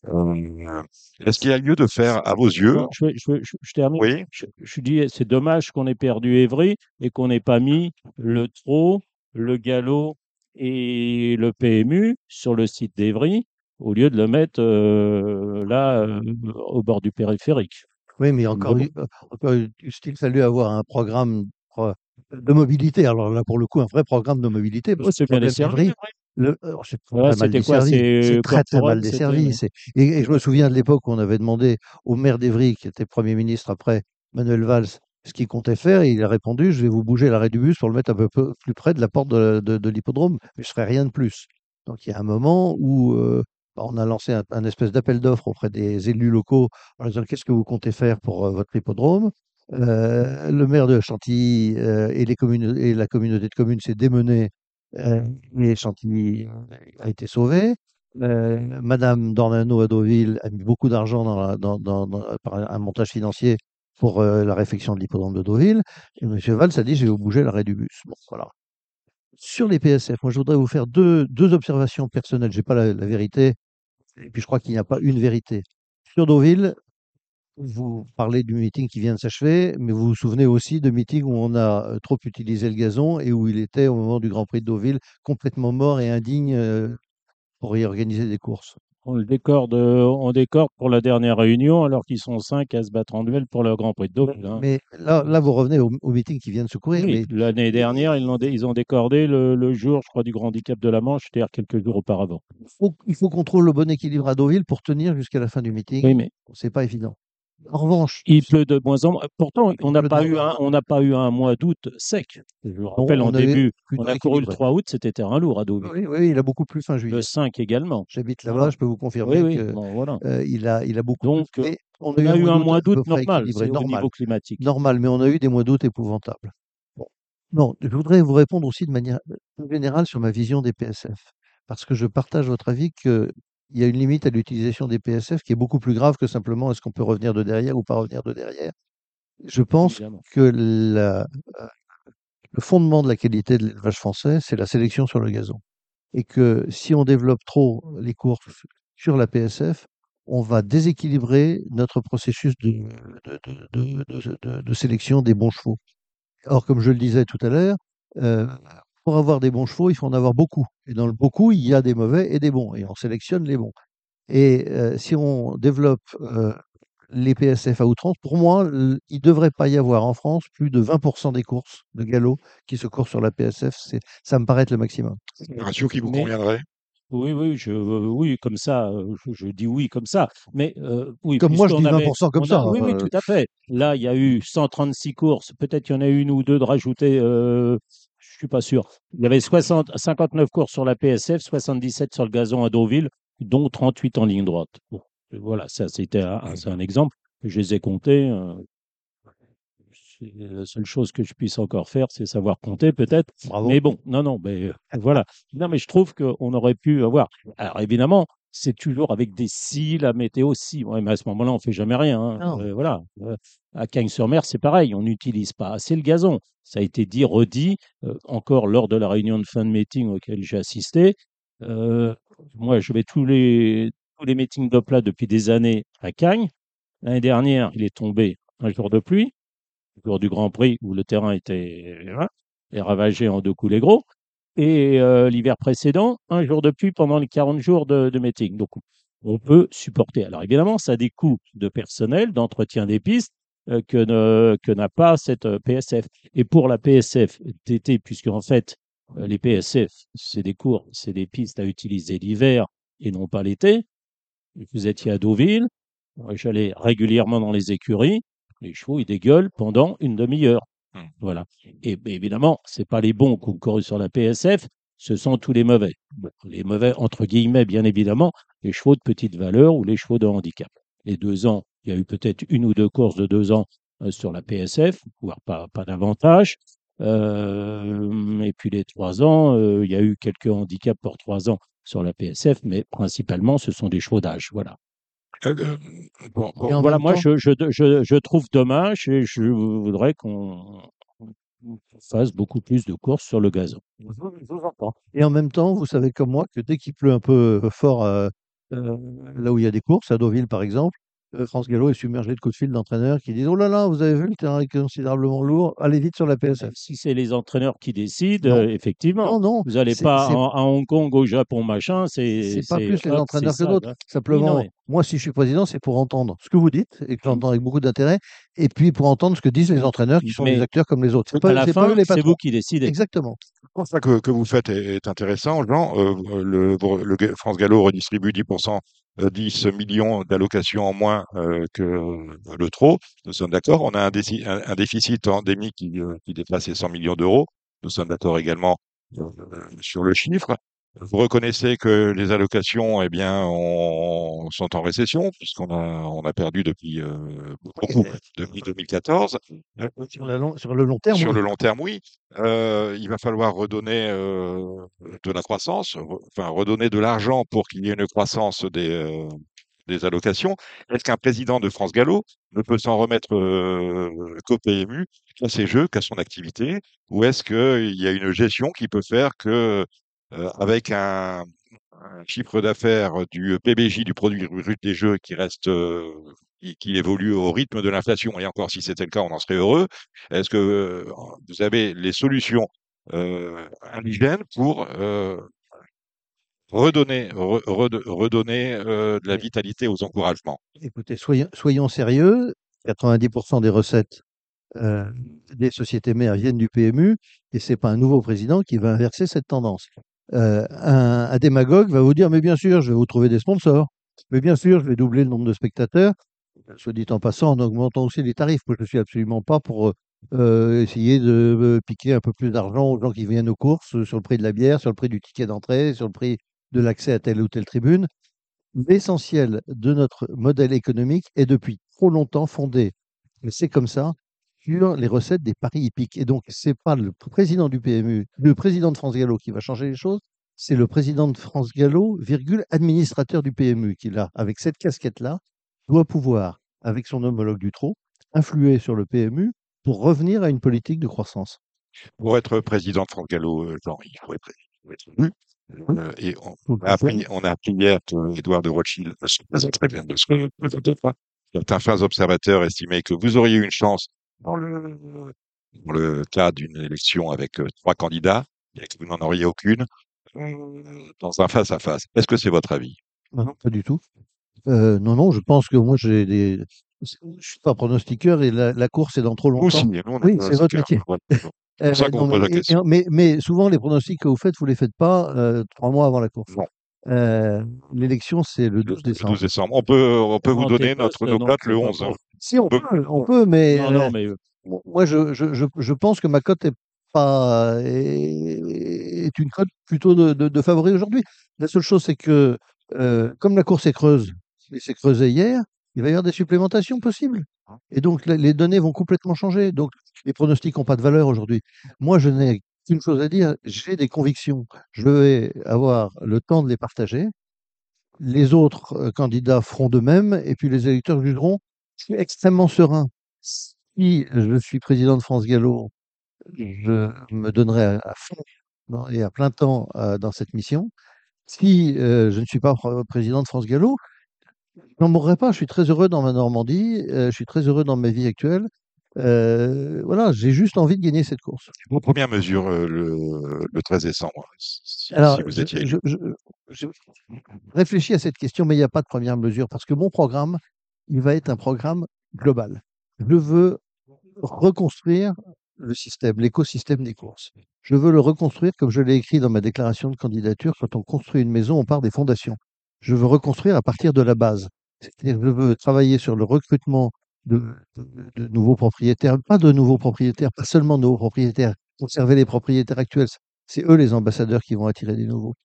Speaker 1: Euh, Est-ce qu'il y a lieu de faire, à vos yeux,
Speaker 3: je, je, vais- je- je termine.
Speaker 1: oui,
Speaker 3: Je, dis, c'est dommage qu'on ait perdu Évry et qu'on n'ait pas mis le trot, le galop et le PMU sur le site d'Évry au lieu de le mettre euh, là euh, au bord du périphérique.
Speaker 2: Oui, mais encore,
Speaker 3: bon.
Speaker 2: eu- euh, encore eût-il fallu avoir un programme pro- de mobilité. Alors là, pour le coup, un vrai programme de mobilité. parce
Speaker 3: Oh,
Speaker 2: que
Speaker 3: bien
Speaker 2: le- alors, c'est
Speaker 3: Voilà,
Speaker 2: très mal desservi.
Speaker 3: c'est
Speaker 2: très, très mal desservi. Et, et je me souviens de l'époque où on avait demandé au maire d'Evry, qui était Premier ministre après Manuel Valls, ce qu'il comptait faire. Et il a répondu Je vais vous bouger l'arrêt du bus pour le mettre un peu plus près de la porte de, de- de l'hippodrome, mais je ferai rien de plus. Donc il y a un moment où euh, on a lancé un, espèce d'appel d'offres auprès des élus locaux en disant Qu'est-ce que vous comptez faire pour euh, votre hippodrome? Euh, Le maire de Chantilly euh, et, la communauté de communes s'est démenée et Chantilly a été sauvé. Madame Dornano à Deauville a mis beaucoup d'argent dans, par un montage financier pour la réfection de l'hippodrome de Deauville. Et M. Valls a dit je vais vous bouger l'arrêt du bus. Bon, voilà. Sur les PSF, moi je voudrais vous faire deux, observations personnelles. Je n'ai pas la vérité, et puis je crois qu'il n'y a pas une vérité. Sur Deauville, vous parlez du meeting qui vient de s'achever, mais vous vous souvenez aussi de meetings où on a euh, trop utilisé le gazon et où il était au moment du Grand Prix de Deauville complètement mort et indigne euh, pour y organiser des courses.
Speaker 3: On le décorde, on décorde pour la dernière réunion alors qu'ils sont cinq à se battre en duel pour le Grand Prix de Deauville. hein.
Speaker 2: Mais là, là, vous revenez au, au meeting qui vient de se courir.
Speaker 3: Oui,
Speaker 2: mais
Speaker 3: l'année dernière, ils, l'ont dé- ils ont décordé le, le jour, je crois, du Grand Handicap de la Manche, c'est-à-dire quelques jours auparavant.
Speaker 2: il faut, il faut qu'on trouve le bon équilibre à Deauville pour tenir jusqu'à la fin du meeting.
Speaker 3: Oui, mais
Speaker 2: C'est pas évident. En revanche,
Speaker 3: il pleut de moins en moins. Pourtant, on n'a pas eu un, on pas eu un mois d'août sec. Je vous rappelle,
Speaker 2: on
Speaker 3: en début, on a couru le
Speaker 2: équilibré.
Speaker 3: 3 août, c'était terrain lourd à Deauville.
Speaker 2: Oui, oui, il a beaucoup plu fin juillet.
Speaker 3: Le 5 également.
Speaker 2: J'habite là-bas, je peux vous confirmer
Speaker 3: Oui, oui,
Speaker 2: que
Speaker 3: bon, voilà.
Speaker 2: euh, a, il a beaucoup
Speaker 3: Donc,
Speaker 2: plu. Mais on
Speaker 3: On a eu un mois d'août normal, c'est au
Speaker 2: normal.
Speaker 3: niveau climatique.
Speaker 2: normal, mais on a eu des mois d'août épouvantables. Bon. Non, je voudrais vous répondre aussi de manière plus générale sur ma vision des PSF, parce que je partage votre avis qu'il y a une limite à l'utilisation des PSF qui est beaucoup plus grave que simplement est-ce qu'on peut revenir de derrière ou pas revenir de derrière. Je pense
Speaker 3: Évidemment.
Speaker 2: que la- le fondement de la qualité de l'élevage français, c'est la sélection sur le gazon. Et que si on développe trop les courses sur la PSF, on va déséquilibrer notre processus de sélection des bons chevaux. Or, comme je le disais tout à l'heure, euh, pour avoir des bons chevaux, il faut en avoir beaucoup. Et dans le beaucoup, il y a des mauvais et des bons. Et on sélectionne les bons. Et euh, si on développe euh, les PSF à outrance, pour moi, il ne devrait pas y avoir en France plus de 20% des courses de galop qui se courent sur la PSF. Ça me paraît être le maximum.
Speaker 1: un ratio qui vous conviendrait?
Speaker 3: Oui, oui, je, euh, oui, comme ça, je, je dis oui comme ça. Mais euh, oui,
Speaker 2: Comme moi, je dis
Speaker 3: avait-
Speaker 2: 20% comme
Speaker 3: a-
Speaker 2: ça,
Speaker 3: Oui, oui,
Speaker 2: euh.
Speaker 3: tout à fait. Là, il y a eu 136 courses. Peut-être qu'il y en a une ou deux de rajouter. Euh, suis pas sûr. Il y avait 60, 59 courses sur la PSF, 77 sur le gazon à Deauville, dont 38 en ligne droite. Bon, euh, voilà, ça c'était un, un- exemple. Je les ai comptés. euh, c'est la seule chose que je puisse encore faire, c'est savoir compter peut-être. Mais bon, non, non, mais euh, voilà. Non, mais je trouve qu'on aurait pu avoir. Alors évidemment, c'est toujours avec des si, la météo si. Ouais, mais à ce moment-là, on fait jamais rien. hein. Euh, voilà. Euh, à Cagnes-sur-Mer, c'est pareil. On n'utilise pas assez le gazon. Ça a été dit, redit, euh, encore lors de la réunion de fin de meeting auquel j'ai assisté. Moi, je vais tous les tous les meetings de plat depuis des années à Cagnes. L'année dernière, il est tombé un jour de pluie, le jour du Grand Prix où le terrain était et ravagé en deux coups les gros. Et l'hiver précédent, un jour de pluie pendant les 40 jours de, meeting. Donc, on peut supporter. Alors, évidemment, ça a des coûts de personnel, d'entretien des pistes que, ne- que n'a pas cette PSF. Et pour la PSF d'été, puisque en fait, les PSF, c'est des cours, c'est des pistes à utiliser l'hiver et non pas l'été. Vous étiez à Deauville, j'allais régulièrement dans les écuries. les chevaux, ils dégueulent pendant une demi-heure.
Speaker 1: Mmh.
Speaker 3: Voilà. Et évidemment, c'est pas les bons qui ont sur la PSF, ce sont tous les mauvais. Les mauvais, entre guillemets, bien évidemment, les chevaux de petite valeur ou les chevaux de handicap. Les deux ans, il y a eu peut-être une ou deux courses de deux ans euh, sur la PSF, voire pas, pas davantage. Euh, et puis les trois ans, euh, il y a eu quelques handicaps pour trois ans sur la PSF, mais principalement, ce sont des chevaux d'âge. Voilà.
Speaker 1: Euh, euh, bon,
Speaker 3: Voilà, moi,
Speaker 2: temps,
Speaker 3: je, je, je, je trouve dommage et je voudrais qu'on fasse beaucoup plus de courses sur le gazon.
Speaker 2: je vous je vous entends. Et en même temps, vous savez comme moi que dès qu'il pleut un peu fort euh, là où il y a des courses, à Deauville par exemple, France Gallo est submergé de coups de fil d'entraîneurs qui disent Oh là là, vous avez vu, le terrain est considérablement lourd, allez vite sur la PSF.
Speaker 3: Si c'est les entraîneurs qui décident,
Speaker 2: Non.
Speaker 3: euh, effectivement,
Speaker 2: Non, non,
Speaker 3: vous n'allez pas en- à Hong Kong, au Japon, machin, c'est
Speaker 2: pas plus les
Speaker 3: hop,
Speaker 2: entraîneurs que d'autres.
Speaker 3: là. Oui, non,
Speaker 2: Simplement, moi, si je suis président, c'est pour entendre ce que vous dites et que j'entends avec beaucoup d'intérêt, et puis pour entendre ce que disent les entraîneurs qui sont
Speaker 3: Mais
Speaker 2: des acteurs comme les autres. C'est pas,
Speaker 3: la
Speaker 2: c'est pas eux
Speaker 3: fin, c'est vous qui décidez.
Speaker 2: Exactement.
Speaker 1: Constat que, que vous faites est, intéressant, Jean. Euh, le, le France Gallo redistribue 10%, euh, 10 millions d'allocations en moins euh, que le trop. Nous sommes d'accord. On a un, déficit endémique qui, euh, qui dépasse les 100 millions d'euros. Nous sommes d'accord également euh, sur le chiffre. Vous reconnaissez que les allocations, eh bien, on- sont en récession puisqu'on a, on a perdu depuis euh, beaucoup depuis 2014. Euh,
Speaker 2: Sur, la long- sur le long terme,
Speaker 1: sur
Speaker 2: oui.
Speaker 1: le long terme, oui. Euh, il va falloir redonner euh, de la croissance, re- enfin redonner de l'argent pour qu'il y ait une croissance des, euh, des allocations. Est-ce qu'un président de France Gallo ne peut s'en remettre euh, qu'au PMU, qu'à ses jeux, qu'à son activité, ou est-ce qu'il y a une gestion qui peut faire que, avec un, un chiffre d'affaires du PBJ, du produit brut des jeux, qui reste, euh, qui, qui évolue au rythme de l'inflation, et encore si c'était le cas, on en serait heureux, est-ce que euh, vous avez les solutions euh, indigènes pour euh, redonner, re- redonner euh, de la vitalité aux encouragements?
Speaker 2: Écoutez, soyons, soyons sérieux. 90% des recettes euh, des sociétés mères viennent du PMU et c'est pas un nouveau président qui va inverser cette tendance. Euh, un, démagogue va vous dire, mais bien sûr, je vais vous trouver des sponsors. Mais bien sûr, je vais doubler le nombre de spectateurs. Soit dit en passant, en augmentant aussi les tarifs. Moi, je ne suis absolument pas pour euh, essayer de euh, piquer un peu plus d'argent aux gens qui viennent aux courses sur le prix de la bière, sur le prix du ticket d'entrée, sur le prix de l'accès à telle ou telle tribune. L'essentiel de notre modèle économique est depuis trop longtemps fondé, mais c'est comme ça, sur les recettes des paris hippiques. Et donc, c'est pas le président du PMU, le président de France Gallo qui va changer les choses, c'est le président de France Gallo, virgule, administrateur du PMU, qui là, avec cette casquette-là, doit pouvoir, avec son homologue du trot, influer sur le PMU pour revenir à une politique de croissance.
Speaker 1: Pour être président de France Gallo, euh, Jean, il faut être, il faut être élu. Euh, et on, a appris, on a appris hier que Édouard de Rothschild se faisait très bien de ce Certains fins observateurs estimaient que vous auriez eu une chance dans le, dans le cas d'une élection avec trois candidats que vous n'en auriez aucune dans un face-à-face. Est-ce que c'est votre avis?
Speaker 2: Non, non, pas du tout. Euh, non, non, je pense que moi, j'ai des. Je suis pas pronostiqueur et la, la course est dans trop longtemps.
Speaker 1: nous,
Speaker 2: Oui, c'est votre métier. Euh, non, mais, mais, mais souvent, les pronostics que vous faites, vous les faites pas euh, trois mois avant la course. Euh, L'élection, c'est le 12
Speaker 1: Le
Speaker 2: décembre.
Speaker 1: 12 décembre. On peut, on peut vous donner notre, nos le
Speaker 3: c'est pas
Speaker 1: 11.
Speaker 3: bon.
Speaker 2: Si, on
Speaker 1: peut-
Speaker 2: on peut, mais
Speaker 3: Non, non, mais euh,
Speaker 2: moi, je, je, je, je pense que ma cote est pas est, est une cote plutôt de, de, de favori aujourd'hui. La seule chose, c'est que euh, comme la course est creuse, et s'est creusée hier, il va y avoir des supplémentations possibles. Et donc, la- les données vont complètement changer. Donc, les pronostics n'ont pas de valeur aujourd'hui. Moi, je n'ai qu'une chose à dire, j'ai des convictions. Je vais avoir le temps de les partager. Les autres euh, candidats feront de même, et puis les électeurs jugeront. Je suis extrêmement serein. Si je suis président de France Gallo, je me donnerai à, à fond et à plein temps euh, dans cette mission. Si euh, je ne suis pas pr- président de France Gallo, je n'en mourrai pas. Je suis très heureux dans ma Normandie, euh, je suis très heureux dans ma vie actuelle. Voilà, j'ai juste envie de gagner cette course.
Speaker 1: Vos premières mesures le, le 13 décembre, si,
Speaker 2: Alors,
Speaker 1: si vous
Speaker 2: je,
Speaker 1: étiez élu.
Speaker 2: je- je- je réfléchis à cette question, mais il n'y a pas de première mesure parce que mon programme, il va être un programme global. Je veux reconstruire le système, l'écosystème des courses. Je veux le reconstruire comme je l'ai écrit dans ma déclaration de candidature. Quand on construit une maison, on part des fondations. Je veux reconstruire à partir de la base. C'est-à-dire, je veux travailler sur le recrutement de, nouveaux propriétaires, pas de nouveaux propriétaires, pas seulement de nouveaux propriétaires, conserver les propriétaires actuels. C'est eux les ambassadeurs qui vont attirer des nouveaux.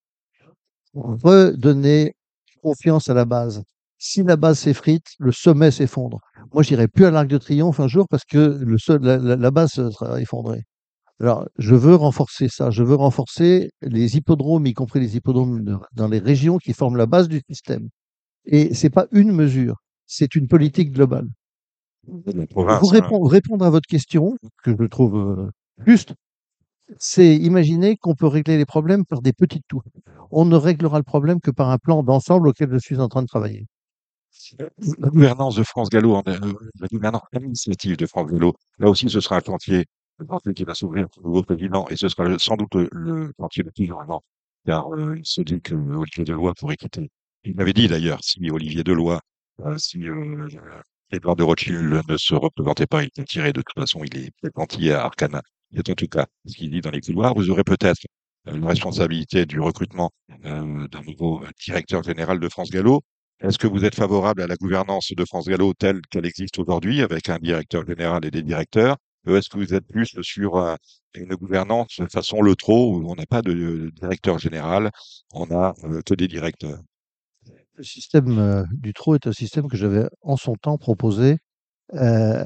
Speaker 2: Redonner confiance à la base. Si la base s'effrite, le sommet s'effondre. Moi, j'irai plus à l'Arc de Triomphe un jour parce que le la, base sera effondrée. Alors, je veux renforcer ça. Je veux renforcer les hippodromes, y compris les hippodromes dans les régions qui forment la base du système. Et c'est pas une mesure, c'est une politique globale.
Speaker 1: Province,
Speaker 2: Pour
Speaker 1: hein.
Speaker 2: répondre, répondre à votre question, que je trouve euh, juste, c'est imaginer qu'on peut régler les problèmes par des petites touches. On ne réglera le problème que par un plan d'ensemble auquel je suis en train de travailler.
Speaker 1: La gouvernance de France Gallo, en- euh, la gouvernance administrative de France Gallo, là aussi, ce sera un chantier, le qui va s'ouvrir au nouveau président, et ce sera le- sans doute le, le chantier le plus urgent, car euh, il se dit que Olivier Deloy pourrait quitter. Il m'avait dit d'ailleurs, si Olivier Deloy, euh, si euh, Edouard de Rothschild ne se représentait pas, il était tiré de toute façon, il est anti à Arcana. C'est en tout cas ce qu'il dit dans les couloirs. Vous aurez peut-être euh, une responsabilité du recrutement euh, d'un nouveau directeur général de France Gallo. Est-ce que vous êtes favorable à la gouvernance de France Gallo telle qu'elle existe aujourd'hui, avec un directeur général et des directeurs? Ou Est-ce que vous êtes plus sur euh, une gouvernance façon le trot, où on n'a pas de directeur général, on a euh, que des directeurs?
Speaker 2: Le système euh, du trot est un système que j'avais en son temps proposé euh,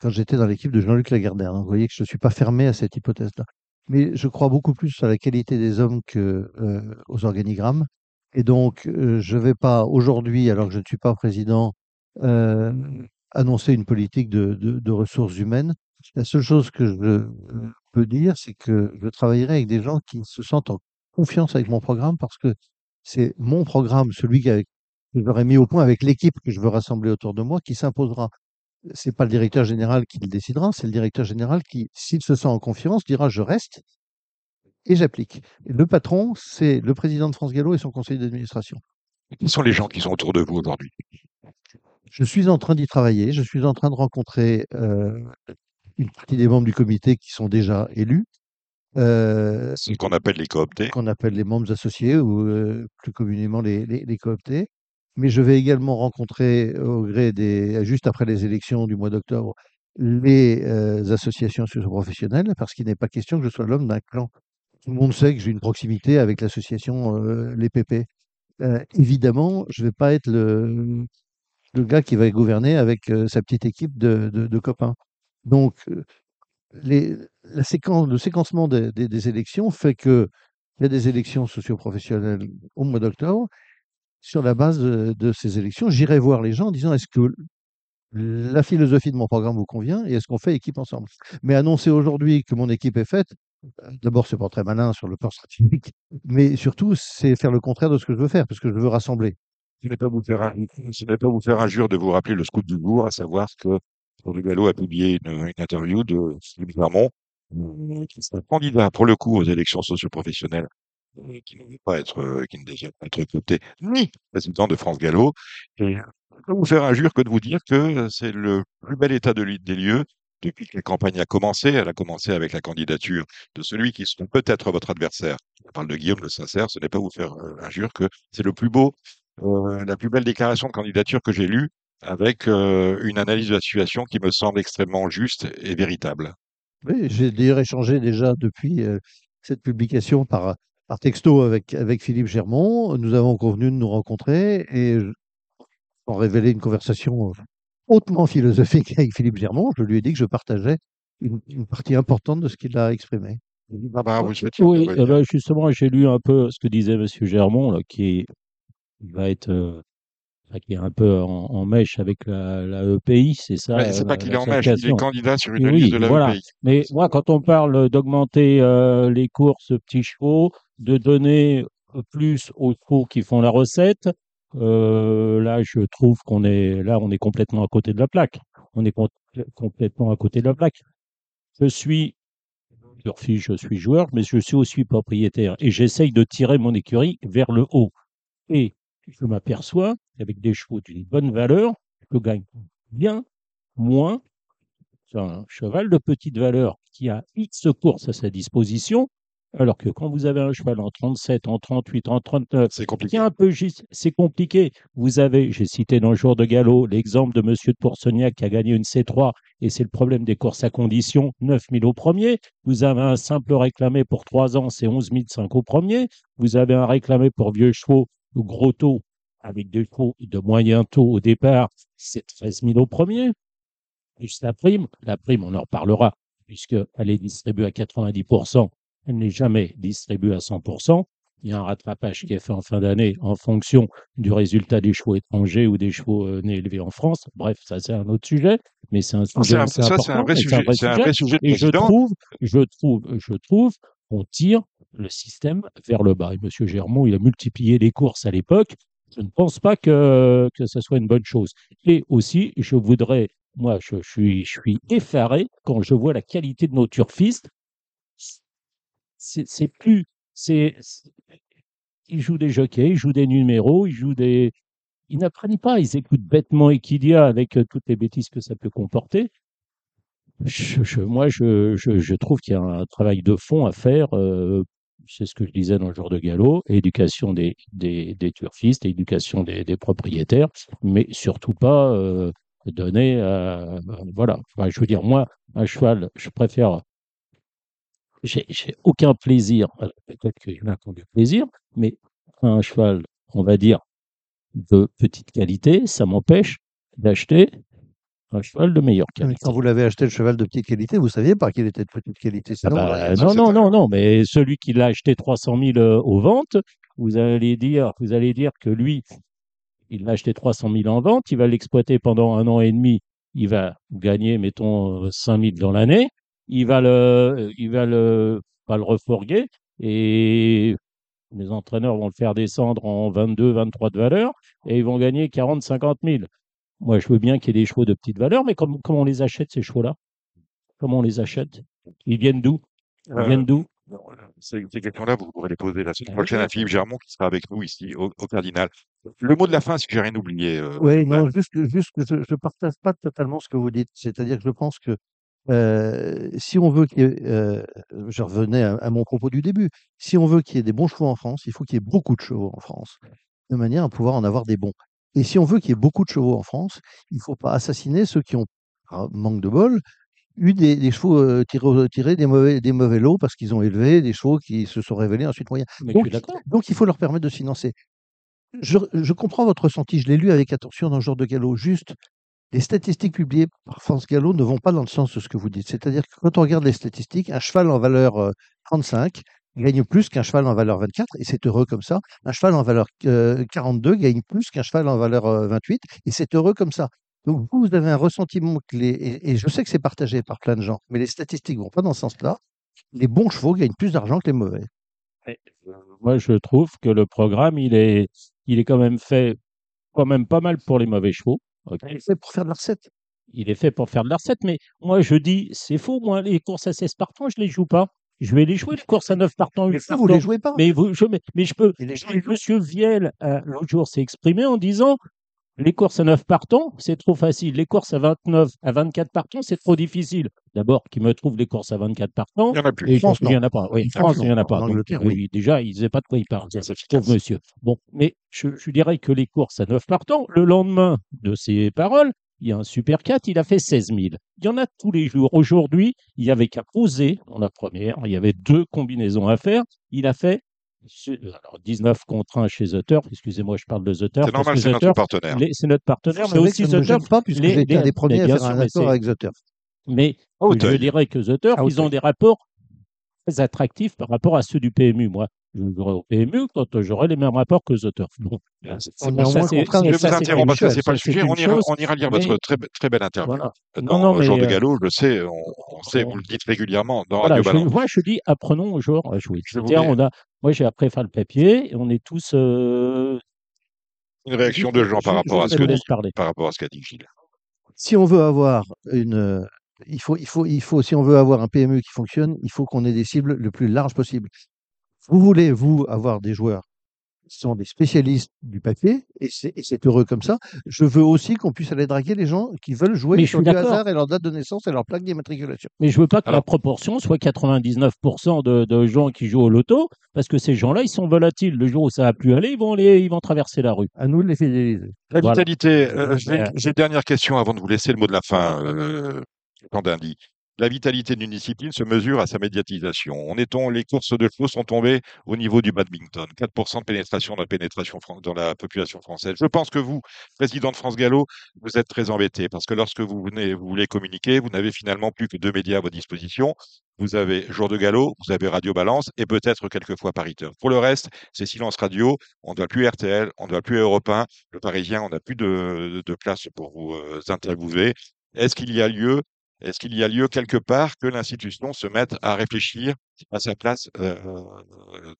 Speaker 2: quand j'étais dans l'équipe de Jean-Luc Lagardère. Vous voyez que je ne suis pas fermé à cette hypothèse-là. Mais je crois beaucoup plus à la qualité des hommes que euh, aux organigrammes. Et donc, euh, je ne vais pas aujourd'hui, alors que je ne suis pas président, euh, annoncer une politique de, de- de ressources humaines. La seule chose que je euh, peux dire, c'est que je travaillerai avec des gens qui se sentent en confiance avec mon programme parce que c'est mon programme, celui que j'aurais mis au point avec l'équipe que je veux rassembler autour de moi, qui s'imposera. C'est pas le directeur général qui le décidera, c'est le directeur général qui, s'il se sent en confiance, dira je reste et j'applique. Le patron, c'est le président de France Gallo et son conseil d'administration.
Speaker 1: Qui sont les gens qui sont autour de vous aujourd'hui?
Speaker 2: Je suis en train d'y travailler, je suis en train de rencontrer euh, une partie des membres du comité qui sont déjà élus, euh,
Speaker 1: C'est qu'on appelle les cooptés.
Speaker 2: qu'on appelle les membres associés ou euh, plus communément les, les, les cooptés. Mais je vais également rencontrer au gré des, juste après les élections du mois d'octobre, les euh, associations socio-professionnelles, parce qu'il n'est pas question que je sois l'homme d'un clan. Tout le monde sait que j'ai une proximité avec l'association euh, Les PP. Euh, évidemment, je ne vais pas être le, gars qui va gouverner avec euh, sa petite équipe de, copains. Donc, euh, la séquence, le séquencement des, élections fait que il y a des élections socio-professionnelles au mois d'octobre. Sur la base de, de ces élections, j'irai voir les gens en disant est-ce que la philosophie de mon programme vous convient et est-ce qu'on fait équipe ensemble? Mais annoncer aujourd'hui que mon équipe est faite, d'abord, c'est pas très malin sur le plan stratégique, mais surtout, c'est faire le contraire de ce que je veux faire, parce que je veux rassembler.
Speaker 1: Ce n'est pas vous faire, un- ce n'est pas vous faire injure de vous rappeler le scoop du jour, à savoir que Henri Gallo a publié une, interview de Philippe Clermont, euh, qui sera candidat pour le coup aux élections socioprofessionnelles, euh, qui ne veut pas être, euh, qui ne désire pas être côté ni président de France Gallo. Et je ne peux pas vous faire injure que de vous dire que c'est le plus bel état de, des lieux depuis que la campagne a commencé. Elle a commencé avec la candidature de celui qui sera peut-être votre adversaire. Je parle de Guillaume le Sincère. Ce n'est pas vous faire euh, injure que c'est le plus beau euh, la plus belle déclaration de candidature que j'ai lue avec euh, une analyse de la situation qui me semble extrêmement juste et véritable.
Speaker 2: Oui, j'ai d'ailleurs échangé déjà depuis cette publication par, texto avec, avec Philippe Germont. Nous avons convenu de nous rencontrer et pour révéler une conversation hautement philosophique avec Philippe Germont, je lui ai dit que je partageais une, une partie importante de ce qu'il a exprimé.
Speaker 1: Vous souhaitez
Speaker 3: Oui, eh ben, justement, j'ai lu un peu ce que disait M. Germont, là, qui va être, euh, enfin, qui est un peu en, en mèche avec la, la EPI, c'est ça
Speaker 1: c'est pas qu'il est en mèche, il est candidat sur une liste de la
Speaker 3: voilà.
Speaker 1: EPI.
Speaker 3: Mais moi, quand on parle d'augmenter euh, les courses petits chevaux, de donner euh, plus aux chevaux qui font la recette, là, je trouve qu'on est là, on est complètement à côté de la plaque. On est com- complètement à côté de la plaque. Je suis je suis joueur, mais je suis aussi propriétaire et j'essaye de tirer mon écurie vers le haut. Et je m'aperçois qu'avec des chevaux d'une bonne valeur, je gagne bien moins sur un cheval de petite valeur qui a X courses à sa disposition Alors que quand vous avez un cheval en 37, en 38, en 39,
Speaker 1: C'est compliqué.
Speaker 3: un peu juste, c'est compliqué. Vous avez, j'ai cité dans le jour de galop, l'exemple de Monsieur de Pourceniac qui a gagné une C3, et c'est le problème des courses à condition, 9000 au premier. Vous avez un simple réclamé pour 3 ans, c'est 11 500 au premier. Vous avez un réclamé pour vieux chevaux, ou gros taux, avec des chevaux de moyen taux au départ, c'est 13 000 au premier. Plus la prime, la prime, on en reparlera, puisqu'elle est distribuée à 90%, elle n'est jamais distribuée à 100%. Il y a un rattrapage qui est fait en fin d'année en fonction du résultat des chevaux étrangers ou des chevaux euh, nés élevés en France. Bref, ça c'est un autre sujet, mais c'est un sujet
Speaker 1: un-
Speaker 3: assez
Speaker 1: ça, c'est un
Speaker 3: important.
Speaker 1: vrai sujet. Un vrai sujet
Speaker 3: Et je trouve, je trouve, je trouve qu'on tire le système vers le bas. Et M. Germont, il a multiplié les courses à l'époque. Je ne pense pas que, que ce soit une bonne chose. Et aussi, je voudrais, moi, je, je suis, je suis effaré quand je vois la qualité de nos turfistes. C'est plus, c'est, ils jouent des jockeys, ils jouent des numéros, ils jouent des, ils n'apprennent pas, ils écoutent bêtement Equidia avec toutes les bêtises que ça peut comporter. Moi, je, trouve qu'il y a un travail de fond à faire. c'est ce que je disais dans le jour de galop, éducation des, des, turfistes, éducation des, propriétaires, mais surtout pas donner, à- voilà. Je veux dire, moi, un cheval, je préfère. J'ai aucun plaisir. Peut-être qu'il y en a qui ont du plaisir, mais un cheval, on va dire, de petite qualité, ça m'empêche d'acheter un cheval de meilleure
Speaker 2: Mais
Speaker 3: qualité.
Speaker 2: quand vous l'avez acheté le cheval de petite qualité, vous saviez pas qu'il était de petite qualité.
Speaker 3: Ah
Speaker 2: Sinon,
Speaker 3: bah,
Speaker 2: euh,
Speaker 1: ça,
Speaker 3: non, non, non, non, mais celui qui l'a acheté 300 000 euh, aux ventes, vous allez dire, vous allez dire que lui, il l'a acheté 300 000 en vente, il va l'exploiter pendant un an et demi, il va gagner, mettons, euh, 5 000 dans l'année, il va le, il va le, va le refourguer et les entraîneurs vont le faire descendre en 22, 23 de valeur et ils vont gagner 40, 50 000. Moi, je veux bien qu'il y ait des chevaux de petite valeur, mais comment, comment on les achète, ces chevaux-là? Comment on les achète? Ils viennent d'où? Ils
Speaker 1: Euh,
Speaker 3: viennent d'où?
Speaker 1: Non, Ces, ces questions-là, vous pourrez les poser la semaine
Speaker 3: Ah oui,
Speaker 1: prochaine à. Philippe Germont qui sera avec nous ici au, au Cardinal. Le mot de la fin, c'est que j'ai rien oublié. euh,
Speaker 2: Oui, non, juste juste que je ne partage pas totalement ce que vous dites. C'est-à-dire que je pense que euh, si on veut qu'il y ait, euh, je revenais à, à mon propos du début, si on veut qu'il y ait des bons chevaux en France, il faut qu'il y ait beaucoup de chevaux en France, de manière à pouvoir en avoir des bons. Et si on veut qu'il y ait beaucoup de chevaux en France, il ne faut pas assassiner ceux qui ont, par manque de bol, eu des, des chevaux euh, tirés, des, mauvais, des mauvais lots parce qu'ils ont élevé des chevaux qui se sont révélés ensuite moyens. Donc, donc il faut leur permettre de se financer. Je, je comprends votre ressenti, je l'ai lu avec attention dans le genre de galop. Juste, les statistiques publiées par France Gallo ne vont pas dans le sens de ce que vous dites. C'est-à-dire que quand on regarde les statistiques, un cheval en valeur euh, 35 gagne plus qu'un cheval en valeur 24, et c'est heureux comme ça. Un cheval en valeur euh, 42 gagne plus qu'un cheval en valeur euh, 28, et c'est heureux comme ça. Donc vous, avez un ressentiment et, je sais que c'est partagé par plein de gens, mais les statistiques vont pas dans ce sens-là. Les bons chevaux gagnent plus d'argent que les mauvais.
Speaker 3: Moi, je trouve que le programme, il est, est quand même fait quand même pas mal pour les mauvais chevaux. Ok
Speaker 2: C'est pour faire de la recette.
Speaker 3: Il est fait pour faire de la recette, mais moi, je dis, c'est faux. Moi, les courses à 16 partants, je les joue pas. Je vais les jouer, les courses à 9 partants,
Speaker 2: Mais
Speaker 3: 8
Speaker 2: ça, vous les
Speaker 3: partants.
Speaker 2: jouez pas.
Speaker 3: Mais, vous, je, mais, mais je peux.
Speaker 2: Les gens.
Speaker 3: Monsieur Viel, euh, l'autre jour, s'est exprimé en disant les courses à 9 partants, c'est trop facile. Les courses à 29, à 24 partants, c'est trop difficile. D'abord, qui me trouve les courses à 24 partants.
Speaker 1: Il n'y en a plus.
Speaker 3: Et
Speaker 2: France,
Speaker 3: il n'y en a pas. Oui,
Speaker 2: En
Speaker 3: France, il n'y en a pas.
Speaker 2: En
Speaker 3: Donc,
Speaker 2: Angleterre, oui.
Speaker 3: Déjà, il ne sait pas de quoi il parle.
Speaker 1: C'est efficace.
Speaker 3: Pauvre monsieur. Bon, mais je, je dirais que les courses à 9 partants, le lendemain de ces paroles, il y a un Super 4, il a fait 16 000. Il y en a tous les jours. Aujourd'hui, il y avait qu'à poser en la première. Il y avait deux combinaisons à faire. Il a fait alors, 19 contre 1 chez The Turf. Excusez-moi, je parle de The Turf.
Speaker 1: C'est normal, c'est notre partenaire.
Speaker 3: c'est notre partenaire, mais aussi
Speaker 2: ne
Speaker 3: The Turf.
Speaker 2: pas, puisque été un des premiers
Speaker 3: mais
Speaker 2: à faire un
Speaker 3: c'est-
Speaker 2: avec The Turf.
Speaker 3: Mais
Speaker 1: À
Speaker 3: je dirais que The Turf,
Speaker 2: À
Speaker 3: ils ont des rapports très attractifs par rapport à ceux du PMU. Moi, je jouerai au PMU quand j'aurai les mêmes rapports que The Turf. Donc,
Speaker 2: On est au
Speaker 1: ça
Speaker 3: c'est- ça,
Speaker 1: vous
Speaker 3: c'est
Speaker 1: interrompre parce que
Speaker 3: une
Speaker 1: c'est pas le sujet. On ira,
Speaker 3: chose,
Speaker 1: on ira lire
Speaker 3: mais-
Speaker 1: votre très, très belle interview.
Speaker 3: Voilà.
Speaker 1: Dans
Speaker 3: Non, non,
Speaker 1: le jour
Speaker 3: mais,
Speaker 1: de
Speaker 3: euh,
Speaker 1: galop, je le sais, on, on sait,
Speaker 3: on-
Speaker 1: vous le dites régulièrement dans
Speaker 3: Voilà,
Speaker 1: Radio
Speaker 3: je,
Speaker 1: Balance.
Speaker 3: moi je dis apprenons aux joueurs à jouer. On a, moi j'ai appris à faire le papier et on est tous. euh,
Speaker 1: Une réaction de Jean par
Speaker 3: je-
Speaker 1: rapport à ce que dit, par rapport à ce qu'a dit Gilles.
Speaker 2: si on veut avoir une, euh, il faut, il faut, il faut, si on veut avoir un PMU qui fonctionne, il faut qu'on ait des cibles le plus larges possible. Vous voulez, vous, avoir des joueurs sont des spécialistes du papier et c'est heureux comme ça. Je veux aussi qu'on puisse aller draguer les gens qui veulent jouer
Speaker 3: Mais je
Speaker 2: sur
Speaker 3: suis
Speaker 2: du
Speaker 3: d'accord.
Speaker 2: hasard et leur date de naissance et leur plaque d'immatriculation.
Speaker 3: Mais je veux pas que la proportion soit 99% de, de gens qui jouent au loto, parce que ces gens-là, ils sont volatiles. Le jour où ça va plus aller, ils vont aller, ils vont traverser la rue.
Speaker 2: À nous de les fidéliser.
Speaker 1: La
Speaker 3: Voilà.
Speaker 1: vitalité, euh, j'ai une dernière question avant de vous laisser le mot de la fin, euh, Candindy. La vitalité d'une discipline se mesure à sa médiatisation. Les courses de chevaux sont tombées au niveau du badminton. 4% de pénétration dans la, pénétration dans la population française. Je pense que vous, président de France Gallo, vous êtes très embêté parce que lorsque vous, venez, vous voulez communiquer, vous n'avez finalement plus que deux médias à votre disposition. Vous avez Jour de Gallo, vous avez Radio Balance et peut-être quelquefois Pariteur. Pour le reste, c'est silence radio. On ne doit plus RTL, on ne doit plus Europe 1. Le Parisien, on n'a plus de, de place pour vous euh, interviewer. Est-ce qu'il y a lieu, est-ce qu'il y a lieu quelque part que l'institution se mette à réfléchir à sa place euh,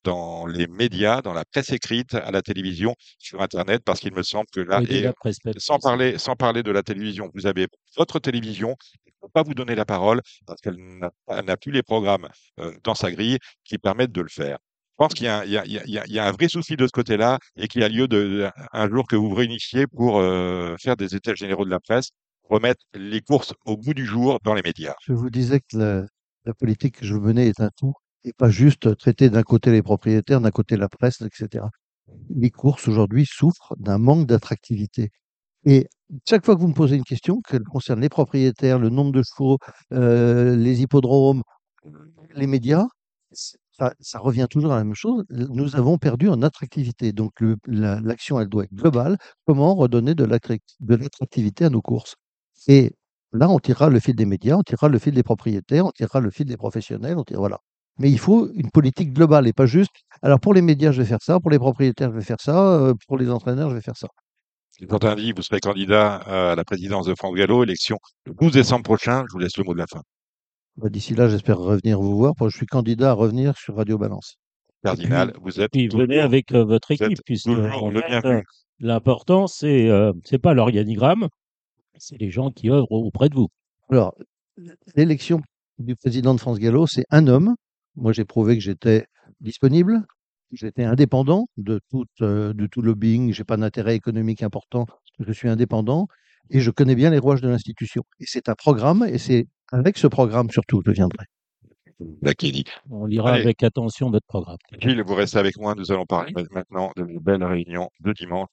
Speaker 1: dans les médias, dans la presse écrite, à la télévision, sur Internet, parce qu'il me semble que là,
Speaker 3: Aider
Speaker 1: et
Speaker 3: la presse papier.
Speaker 1: sans parler, sans parler de la télévision, vous avez votre télévision, elle ne peut pas vous donner la parole parce qu'elle n'a plus les programmes euh, dans sa grille qui permettent de le faire. Je pense qu'il y, a un- y y a- vrai souci de ce côté-là et qu'il y a lieu de, un jour que vous vous réunissiez pour euh, faire des états généraux de la presse, remettre les courses au goût du jour dans les médias.
Speaker 2: Je vous disais que la, politique que je menais est un tout et pas juste traiter d'un côté les propriétaires, d'un côté la presse, etc. Les courses aujourd'hui souffrent d'un manque d'attractivité. Et chaque fois que vous me posez une question, qu'elle concerne les propriétaires, le nombre de chevaux, euh, les hippodromes, les médias, ça, revient toujours à la même chose. Nous avons perdu en attractivité. Donc l'action, elle doit être globale. Comment redonner de l'attractivité à nos courses? Et là, on tirera le fil des médias, on tirera le fil des propriétaires, on tirera le fil des professionnels, on tirera, voilà. Mais il faut une politique globale et pas juste. Alors pour les médias, je vais faire ça, pour les propriétaires, je vais faire ça, euh, pour les entraîneurs, je vais faire ça.
Speaker 1: Quentin dit, vous serez candidat euh, à la présidence de France Gallo, élection le 12 décembre prochain. Je vous laisse le mot de la fin.
Speaker 2: Bah, D'ici là, j'espère revenir vous voir. Je suis candidat à revenir sur Radio Balance.
Speaker 1: Cardinal, vous êtes
Speaker 3: Puis
Speaker 1: toujours-
Speaker 3: venez avec euh, votre équipe, puisque l'important, c'est euh, c'est pas l'organigramme, c'est les gens qui œuvrent auprès de vous.
Speaker 2: Alors, l'élection du président de France Gallo, c'est un homme. Moi, j'ai prouvé que j'étais disponible, j'étais indépendant de tout, euh, de tout lobbying, j'ai pas d'intérêt économique important, je suis indépendant et je connais bien les rouages de l'institution. Et c'est un programme et c'est avec ce programme surtout que je viendrai.
Speaker 1: Dit?
Speaker 3: On lira
Speaker 1: Allez.
Speaker 3: avec attention votre programme.
Speaker 1: Gilles, vous restez avec moi. Nous allons parler maintenant de la belle réunion de dimanche